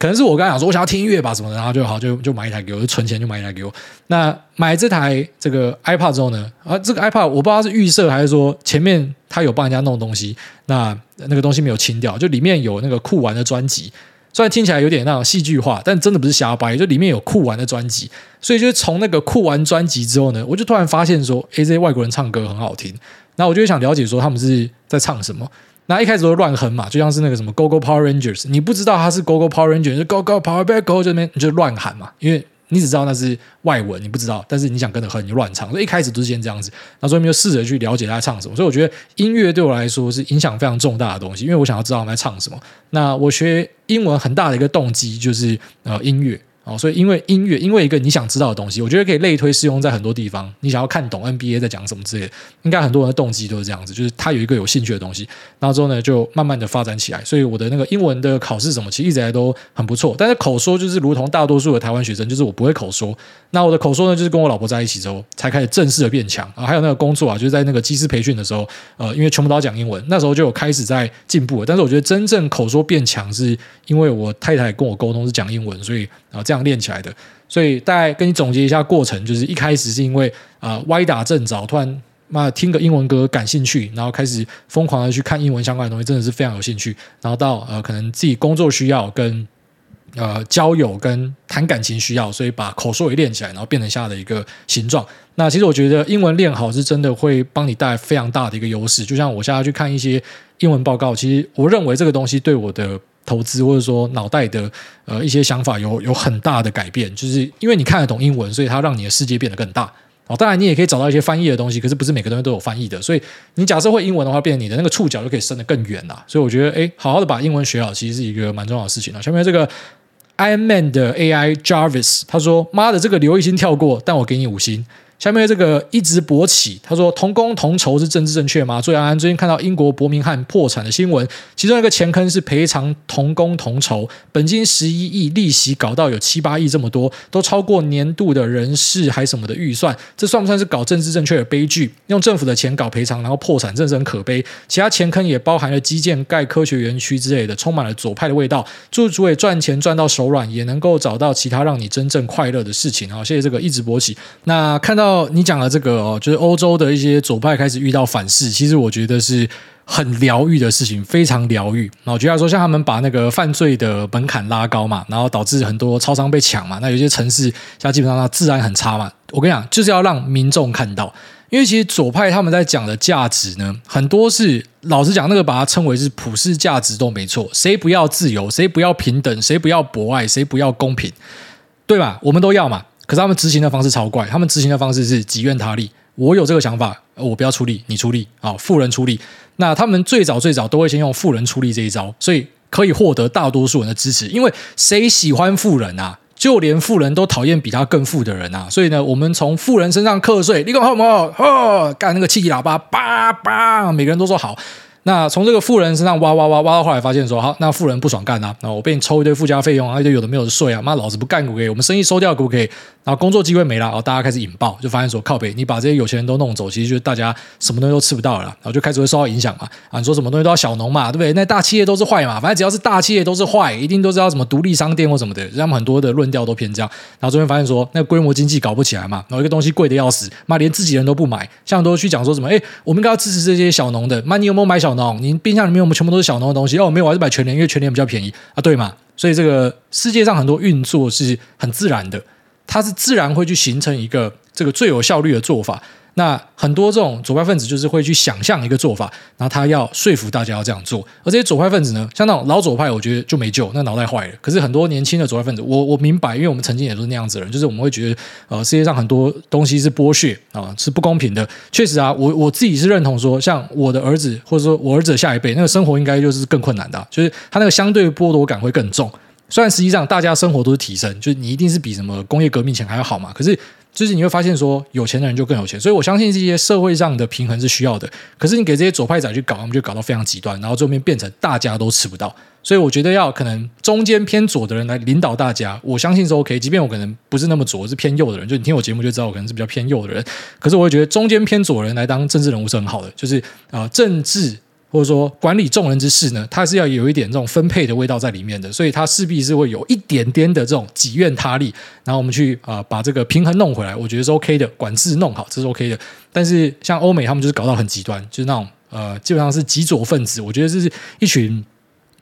可能是我刚才讲说，我想要听音乐吧什么的，然后就好就就买一台给我，就存钱就买一台给我。那买这台这个 iPad 之后呢，啊，这个 iPad 我不知道是预设还是说前面他有帮人家弄东西，那那个东西没有清掉，就里面有那个酷玩的专辑，虽然听起来有点那种戏剧化，但真的不是瞎掰，就里面有酷玩的专辑。所以就从那个酷玩专辑之后呢，我就突然发现说，诶，这些外国人唱歌很好听，那我就想了解说他们是在唱什么。那一开始都乱哼嘛，就像是那个什么 Go Go Power Rangers，你不知道它是 Go Go Power Rangers，就 Go Go Power Back Go 这边你就乱喊嘛，因为你只知道那是外文，你不知道，但是你想跟着哼，你就乱唱。所以一开始都是先这样子，那所以就试着去了解他在唱什么。所以我觉得音乐对我来说是影响非常重大的东西，因为我想要知道他们在唱什么。那我学英文很大的一个动机就是呃音乐。哦，所以因为音乐，因为一个你想知道的东西，我觉得可以类推适用在很多地方。你想要看懂 NBA 在讲什么之类的，应该很多人的动机都是这样子，就是他有一个有兴趣的东西，然后之后呢，就慢慢的发展起来。所以我的那个英文的考试什么，其实一直来都很不错。但是口说就是如同大多数的台湾学生，就是我不会口说。那我的口说呢，就是跟我老婆在一起之后，才开始正式的变强啊。还有那个工作啊，就是在那个机师培训的时候，呃，因为全部都要讲英文，那时候就有开始在进步了。但是我觉得真正口说变强，是因为我太太跟我沟通是讲英文，所以然后这样练起来的。所以大概跟你总结一下过程，就是一开始是因为啊、歪打正着，突然妈听个英文歌感兴趣，然后开始疯狂的去看英文相关的东西，真的是非常有兴趣。然后到呃可能自己工作需要跟呃交友跟谈感情需要，所以把口说也练起来，然后变成现在的一个形状。那其实我觉得英文练好是真的会帮你带来非常大的一个优势。就像我现在去看一些英文报告，其实我认为这个东西对我的。投资或者说脑袋的呃一些想法有有很大的改变，就是因为你看得懂英文，所以它让你的世界变得更大。哦，当然你也可以找到一些翻译的东西，可是不是每个东西都有翻译的。所以你假设会英文的话，变成你的那个触角就可以伸得更远了。所以我觉得，哎，好好的把英文学好，其实是一个蛮重要的事情啊。下面这个 Iron Man 的 AI Jarvis 他说：“妈的，这个刘一星跳过，但我给你五星。”下面这个一直勃起，他说同工同酬是政治正确吗？最安安最近看到英国伯明翰破产的新闻，其中一个前坑是赔偿同工同酬，本金十一亿，利息搞到有七八亿这么多，都超过年度的人事还什么的预算，这算不算是搞政治正确的悲剧？用政府的钱搞赔偿，然后破产，真是很可悲。其他前坑也包含了基建、盖科学园区之类的，充满了左派的味道。祝主委赚钱赚到手软，也能够找到其他让你真正快乐的事情。好，谢谢这个一直勃起。那看到。哦，你讲的这个哦，就是欧洲的一些左派开始遇到反噬，其实我觉得是很疗愈的事情，非常疗愈。那我觉得说，像他们把那个犯罪的门槛拉高嘛，然后导致很多超商被抢嘛，那有些城市像基本上它治安很差嘛。我跟你讲，就是要让民众看到，因为其实左派他们在讲的价值呢，很多是老实讲，那个把它称为是普世价值都没错。谁不要自由？谁不要平等？谁不要博爱？谁不要公平？对吧？我们都要嘛。可是他们执行的方式超怪，他们执行的方式是己愿他利。我有这个想法，我不要出力，你出力啊，富人出力。那他们最早最早都会先用富人出力这一招，所以可以获得大多数人的支持。因为谁喜欢富人啊？就连富人都讨厌比他更富的人啊。所以呢，我们从富人身上课税，你讲好不好？哦，干那个气笛喇叭，叭叭，每个人都说好。那从这个富人身上挖挖挖挖到后来发现说，好，那富人不爽干啊，那我被你抽一堆附加费用啊，一堆有的没有的税啊，妈老子不干可不可以？我们生意收掉可不可以？然后工作机会没了，然后大家开始引爆，就发现说靠北，你把这些有钱人都弄走，其实就大家什么东西都吃不到了，然后就开始会受到影响嘛。啊，你说什么东西都要小农嘛，对不对？那大企业都是坏嘛，反正只要是大企业都是坏，一定都知道什么独立商店或什么的，他们很多的论调都偏这样。然后中间发现说，那规模经济搞不起来嘛，然后一个东西贵的要死，妈连自己人都不买，像都去讲说什么，哎，我们应该要支持这些小农的，妈你有没有买小小农？你冰箱里面我们全部都是小农的东西哦，没有，我还是买全联，因为全联比较便宜啊，对嘛？所以这个世界上很多运作是很自然的。它是自然会去形成一个这个最有效率的做法。那很多这种左派分子就是会去想象一个做法，然后他要说服大家要这样做。而这些左派分子呢，像那种老左派，我觉得就没救，那脑袋坏了。可是很多年轻的左派分子，我我明白，因为我们曾经也都是那样子的人，就是我们会觉得，呃，世界上很多东西是剥削啊，是不公平的。确实啊，我我自己是认同说，像我的儿子或者说我儿子的下一辈，那个生活应该就是更困难的，就是他那个相对剥夺感会更重。虽然实际上大家生活都是提升，就是你一定是比什么工业革命前还要好嘛。可是就是你会发现说，有钱的人就更有钱，所以我相信这些社会上的平衡是需要的。可是你给这些左派仔去搞，他们就搞到非常极端，然后最后面变成大家都吃不到。所以我觉得要可能中间偏左的人来领导大家，我相信是 OK。即便我可能不是那么左，是偏右的人，就你听我节目就知道我可能是比较偏右的人。可是我会觉得中间偏左的人来当政治人物是很好的，就是啊、政治。或者说管理众人之事呢，它是要有一点这种分配的味道在里面的，所以它势必是会有一点点的这种己愿他利，然后我们去啊、呃、把这个平衡弄回来，我觉得是 OK 的，管制弄好这是 OK 的。但是像欧美他们就是搞到很极端，就是那种呃基本上是极左分子，我觉得这是一群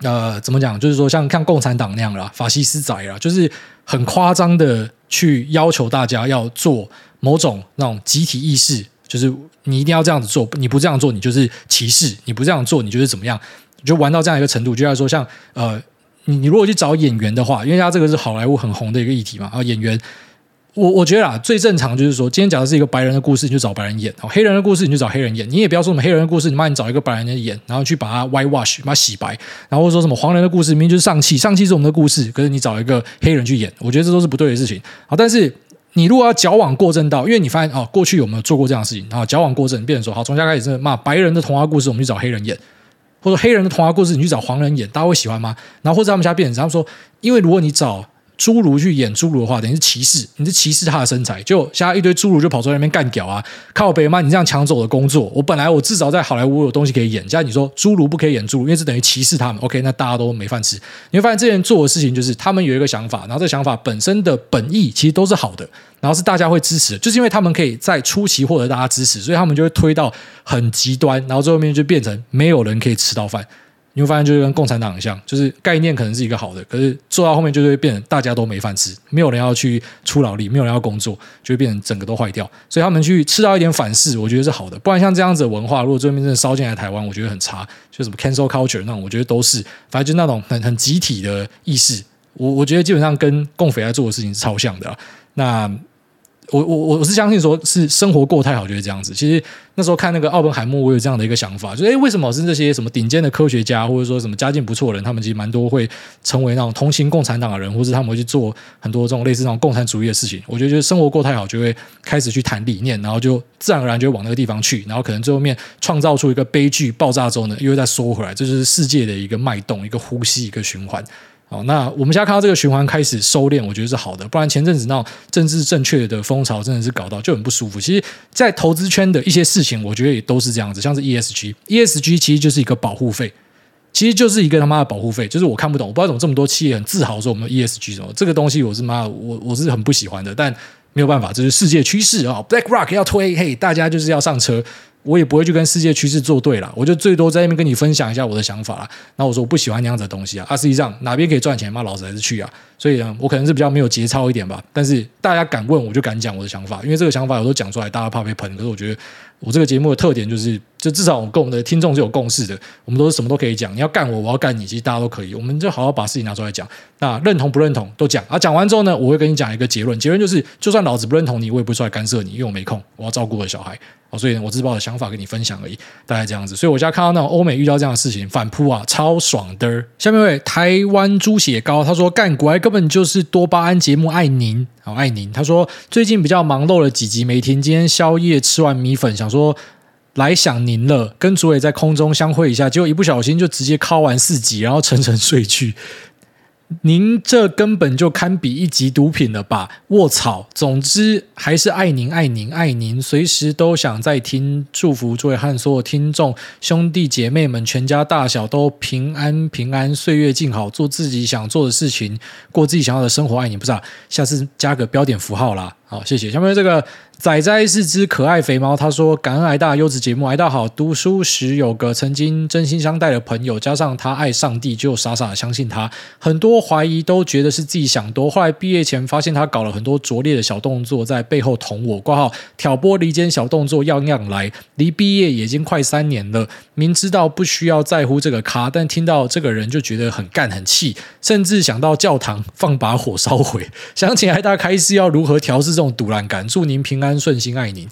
呃怎么讲，就是说像像共产党那样啦，法西斯仔啦，就是很夸张的去要求大家要做某种那种集体意识。就是你一定要这样子做，你不这样做，你就是歧视；你不这样做，你就是怎么样？就玩到这样一个程度，就像说像呃，你你如果去找演员的话，因为他这个是好莱坞很红的一个议题嘛，啊，演员，我我觉得啊，最正常就是说，今天讲的是一个白人的故事，你就找白人演；哦，黑人的故事，你就找黑人演。你也不要说什么黑人的故事，你妈你找一个白人的演，然后去把它 white wash，把它洗白，然后说什么黄人的故事，明明就是上气，上气是我们的故事，可是你找一个黑人去演，我觉得这都是不对的事情。好，但是。你如果要矫枉过正到，因为你发现哦，过去有没有做过这样的事情？然后矫枉过正，变成说好，从家开始是骂白人的童话故事，我们去找黑人演，或者黑人的童话故事，你去找黄人演，大家会喜欢吗？然后或者他们家变成他们说，因为如果你找。侏儒去演侏儒的话，等于是歧视，你是歧视他的身材。就现在一堆侏儒就跑出来那边干屌啊！靠北妈，你这样抢走我的工作。我本来我至少在好莱坞有东西可以演，现在你说侏儒不可以演侏儒，因为这等于歧视他们。OK，那大家都没饭吃。你会发现这些人做的事情就是他们有一个想法，然后这想法本身的本意其实都是好的，然后是大家会支持，就是因为他们可以在初期获得大家支持，所以他们就会推到很极端，然后最后面就变成没有人可以吃到饭。你会发现，就是跟共产党很像，就是概念可能是一个好的，可是做到后面就会变成大家都没饭吃，没有人要去出劳力，没有人要工作，就会变成整个都坏掉。所以他们去吃到一点反噬，我觉得是好的。不然像这样子的文化，如果最后面真的烧进来台湾，我觉得很差。就什么 cancel culture 那种，我觉得都是，反正就那种很很集体的意识。我我觉得基本上跟共匪在做的事情是超像的。那。我我我是相信说，是生活过太好就是这样子。其实那时候看那个奥本海默，我有这样的一个想法，就是诶，为什么是这些什么顶尖的科学家，或者说什么家境不错的人，他们其实蛮多会成为那种同情共产党的人，或者他们会去做很多这种类似那种共产主义的事情。我觉得就是生活过太好，就会开始去谈理念，然后就自然而然就会往那个地方去，然后可能最后面创造出一个悲剧爆炸之后呢，又会再缩回来，这就是世界的一个脉动，一个呼吸，一个循环。好，那我们现在看到这个循环开始收敛，我觉得是好的。不然前阵子那种政治正确的风潮真的是搞到就很不舒服。其实，在投资圈的一些事情，我觉得也都是这样子，像是 ESG，ESG 其实就是一个保护费，其实就是一个他妈的保护费。就是我看不懂，我不知道怎么这么多企业很自豪说我们 ESG 什么这个东西，我是妈我我是很不喜欢的，但没有办法，这是世界趋势啊。BlackRock 要推，嘿，大家就是要上车。我也不会去跟世界趋势作对了，我就最多在那边跟你分享一下我的想法啦。那我说我不喜欢那样子的东西啊，啊，实际上哪边可以赚钱，嘛老子还是去啊。所以呢，我可能是比较没有节操一点吧。但是大家敢问，我就敢讲我的想法，因为这个想法有时候讲出来，大家怕被喷。可是我觉得我这个节目的特点就是，就至少我跟我们的听众是有共识的，我们都是什么都可以讲。你要干我，我要干你，其实大家都可以。我们就好好把事情拿出来讲。那认同不认同都讲啊。讲完之后呢，我会跟你讲一个结论，结论就是，就算老子不认同你，我也不会出来干涉你，因为我没空，我要照顾我的小孩。哦，所以我只是把我的想法跟你分享而已，大概这样子。所以我现在看到那种欧美遇到这样的事情反扑啊，超爽的。下面一位台湾猪血糕，他说干国外根本就是多巴胺节目，爱您，好爱您。他说最近比较忙，漏了几集没听。今天宵夜吃完米粉，想说来想您了，跟卓伟在空中相会一下，结果一不小心就直接敲完四集，然后沉沉睡去。您这根本就堪比一级毒品了吧！卧槽，总之还是爱您爱您爱您，随时都想再听。祝福诸位和所有听众兄弟姐妹们，全家大小都平安平安，岁月静好，做自己想做的事情，过自己想要的生活。爱你不是啊？下次加个标点符号啦。好，谢谢。下面这个。仔仔是只可爱肥猫，他说：“感恩癌大优质节目，癌大好。读书时有个曾经真心相待的朋友，加上他爱上帝，就傻傻的相信他。很多怀疑都觉得是自己想多。后来毕业前发现他搞了很多拙劣的小动作，在背后捅我，挂号挑拨离间小动作样样来。离毕业已经快三年了，明知道不需要在乎这个咖，但听到这个人就觉得很干很气，甚至想到教堂放把火烧毁。想请癌大开示要如何调试这种堵烂感。祝您平安。”安顺心爱您，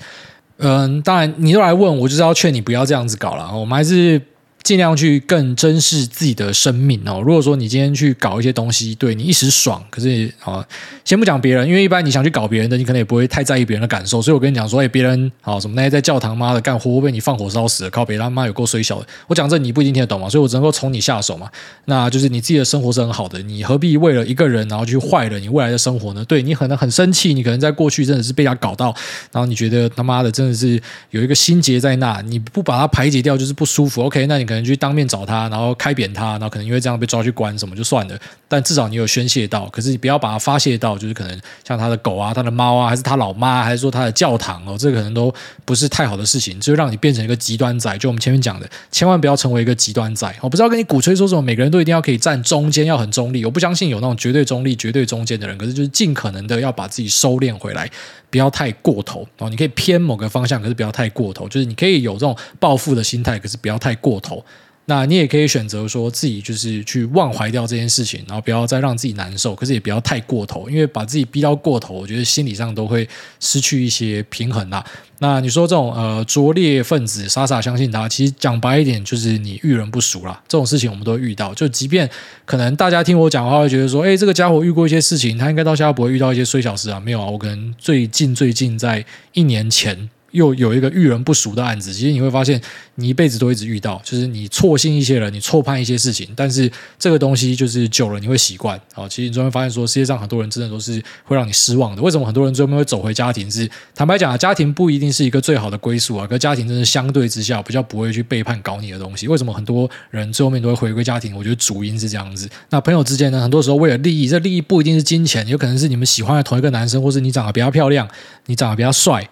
嗯，当然，你都来问我，就是要劝你不要这样子搞了。我们还是。尽量去更珍视自己的生命哦。如果说你今天去搞一些东西，对你一时爽，可是啊，先不讲别人，因为一般你想去搞别人的，你可能也不会太在意别人的感受。所以我跟你讲说，哎，别人啊什么那些在教堂妈的干活被你放火烧死了，靠北他妈有够衰小的。我讲这你不一定听得懂嘛，所以我只能够从你下手嘛。那就是你自己的生活是很好的，你何必为了一个人然后去坏了你未来的生活呢？对，你可能很生气，你可能在过去真的是被他搞到，然后你觉得他妈的真的是有一个心结在那，你不把它排解掉就是不舒服。OK，那你可。可能去当面找他，然后开扁他，然后可能因为这样被抓去关什么就算了。但至少你有宣泄到，可是你不要把它发泄到，就是可能像他的狗啊、他的猫啊，还是他老妈，还是说他的教堂哦，这个可能都不是太好的事情，就让你变成一个极端仔。就我们前面讲的，千万不要成为一个极端仔。我不知道跟你鼓吹说什么，每个人都一定要可以站中间，要很中立。我不相信有那种绝对中立、绝对中间的人，可是就是尽可能的要把自己收敛回来，不要太过头哦。你可以偏某个方向，可是不要太过头。就是你可以有这种报复的心态，可是不要太过头。那你也可以选择说自己就是去忘怀掉这件事情，然后不要再让自己难受，可是也不要太过头，因为把自己逼到过头，我觉得心理上都会失去一些平衡啦。那你说这种呃拙劣分子傻傻相信他，其实讲白一点就是你遇人不淑啦。这种事情我们都会遇到，就即便可能大家听我讲话会觉得说，哎，这个家伙遇过一些事情，他应该到现在不会遇到一些衰小事啊，没有啊，我可能最近最近在一年前。又有一个遇人不淑的案子，其实你会发现，你一辈子都一直遇到，就是你错信一些人，你错判一些事情，但是这个东西就是久了你会习惯。好，其实你就会发现说，世界上很多人真的都是会让你失望的。为什么很多人最后面会走回家庭？是坦白讲啊，家庭不一定是一个最好的归宿啊，可家庭真的相对之下比较不会去背叛搞你的东西。为什么很多人最后面都会回归家庭？我觉得主因是这样子。那朋友之间呢，很多时候为了利益，这利益不一定是金钱，有可能是你们喜欢的同一个男生，或是你长得比较漂亮，你长得比较帅。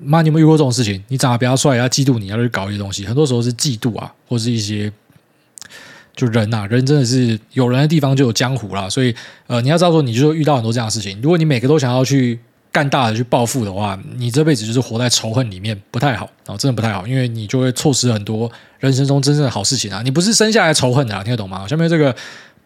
妈，你有没有遇过这种事情？你长得比较帅，要嫉妒你，要去搞一些东西。很多时候是嫉妒啊，或是一些就人呐、啊，人真的是有人的地方就有江湖啦。所以，呃，你要知道说，你就遇到很多这样的事情。如果你每个都想要去干大的去报复的话，你这辈子就是活在仇恨里面，不太好啊，真的不太好，因为你就会错失很多人生中真正的好事情啊。你不是生下来仇恨的啊，听得懂吗？下面这个。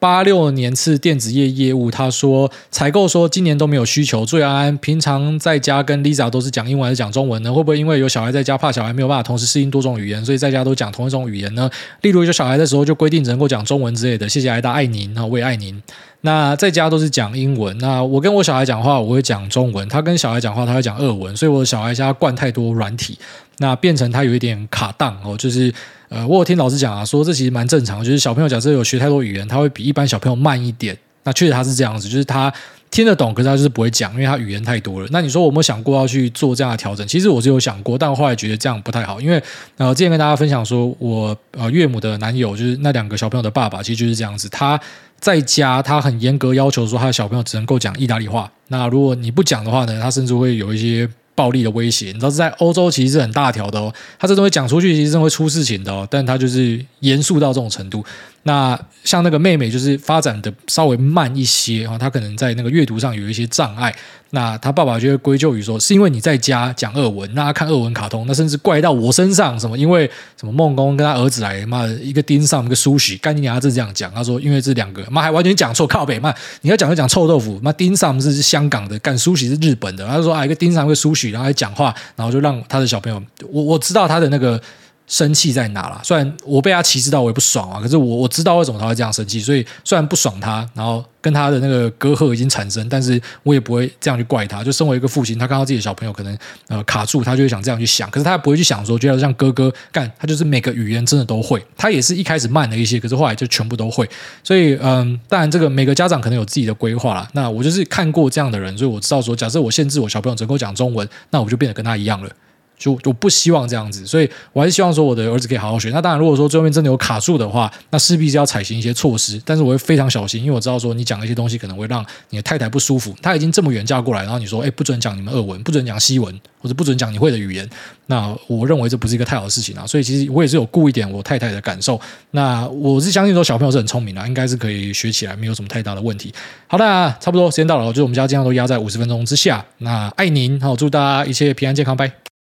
八六年次电子业业务，他说采购说今年都没有需求。注意安安，平常在家跟 Lisa 都是讲英文还是讲中文呢？会不会因为有小孩在家，怕小孩没有办法同时适应多种语言，所以在家都讲同一种语言呢？例如有小孩的时候就规定只能够讲中文之类的。谢谢癌大爱您，我也爱您。那在家都是讲英文，那我跟我小孩讲话我会讲中文，他跟小孩讲话他会讲俄文，所以我的小孩家灌太多软体，那变成他有一点卡档哦，就是。呃，我有听老师讲啊，说这其实蛮正常，就是小朋友假设有学太多语言，他会比一般小朋友慢一点。那确实他是这样子，就是他听得懂，可是他就是不会讲，因为他语言太多了。那你说我有没有想过要去做这样的调整？其实我是有想过，但我后来觉得这样不太好，因为呃，之前跟大家分享说，我呃岳母的男友就是那两个小朋友的爸爸，其实就是这样子。他在家他很严格要求说，他的小朋友只能够讲意大利话。那如果你不讲的话呢，他甚至会有一些。暴力的威胁，你知道在欧洲其实是很大条的哦，他这东西讲出去，其实真会出事情的哦。但他就是严肃到这种程度。那像那个妹妹，就是发展的稍微慢一些啊，她可能在那个阅读上有一些障碍。那他爸爸就会归咎于说，是因为你在家讲俄文，那他看俄文卡通，那甚至怪到我身上，什么因为什么孟工跟他儿子来，妈一个盯上一个苏许，干你娘，他是这样讲，他说因为这两个妈还完全讲错，靠北妈，你要讲就讲臭豆腐，妈盯上是香港的，干苏许是日本的，他说啊一个盯上一个苏许，然后还讲话，然后就让他的小朋友，我我知道他的那个。生气在哪啦。虽然我被他歧视到，我也不爽啊，可是我我知道为什么他会这样生气，所以虽然不爽他，然后跟他的那个隔阂已经产生，但是我也不会这样去怪他。就身为一个父亲，他看到自己的小朋友可能呃卡住，他就会想这样去想，可是他也不会去想说，觉得像哥哥干，他就是每个语言真的都会。他也是一开始慢了一些，可是后来就全部都会。所以嗯，当然这个每个家长可能有自己的规划啦。那我就是看过这样的人，所以我知道说，假设我限制我小朋友只能够讲中文，那我就变得跟他一样了。就我不希望这样子，所以我还是希望说我的儿子可以好好学。那当然，如果说最后面真的有卡住的话，那势必是要采行一些措施。但是我会非常小心，因为我知道说你讲的一些东西可能会让你的太太不舒服。她已经这么远嫁过来，然后你说，哎，不准讲你们俄文，不准讲西文，或者不准讲你会的语言，那我认为这不是一个太好的事情啊。所以其实我也是有顾一点我太太的感受。那我是相信说小朋友是很聪明的，应该是可以学起来，没有什么太大的问题。好的，差不多时间到了，就是我们家经常都压在五十分钟之下。那爱您，好，祝大家一切平安健康，拜。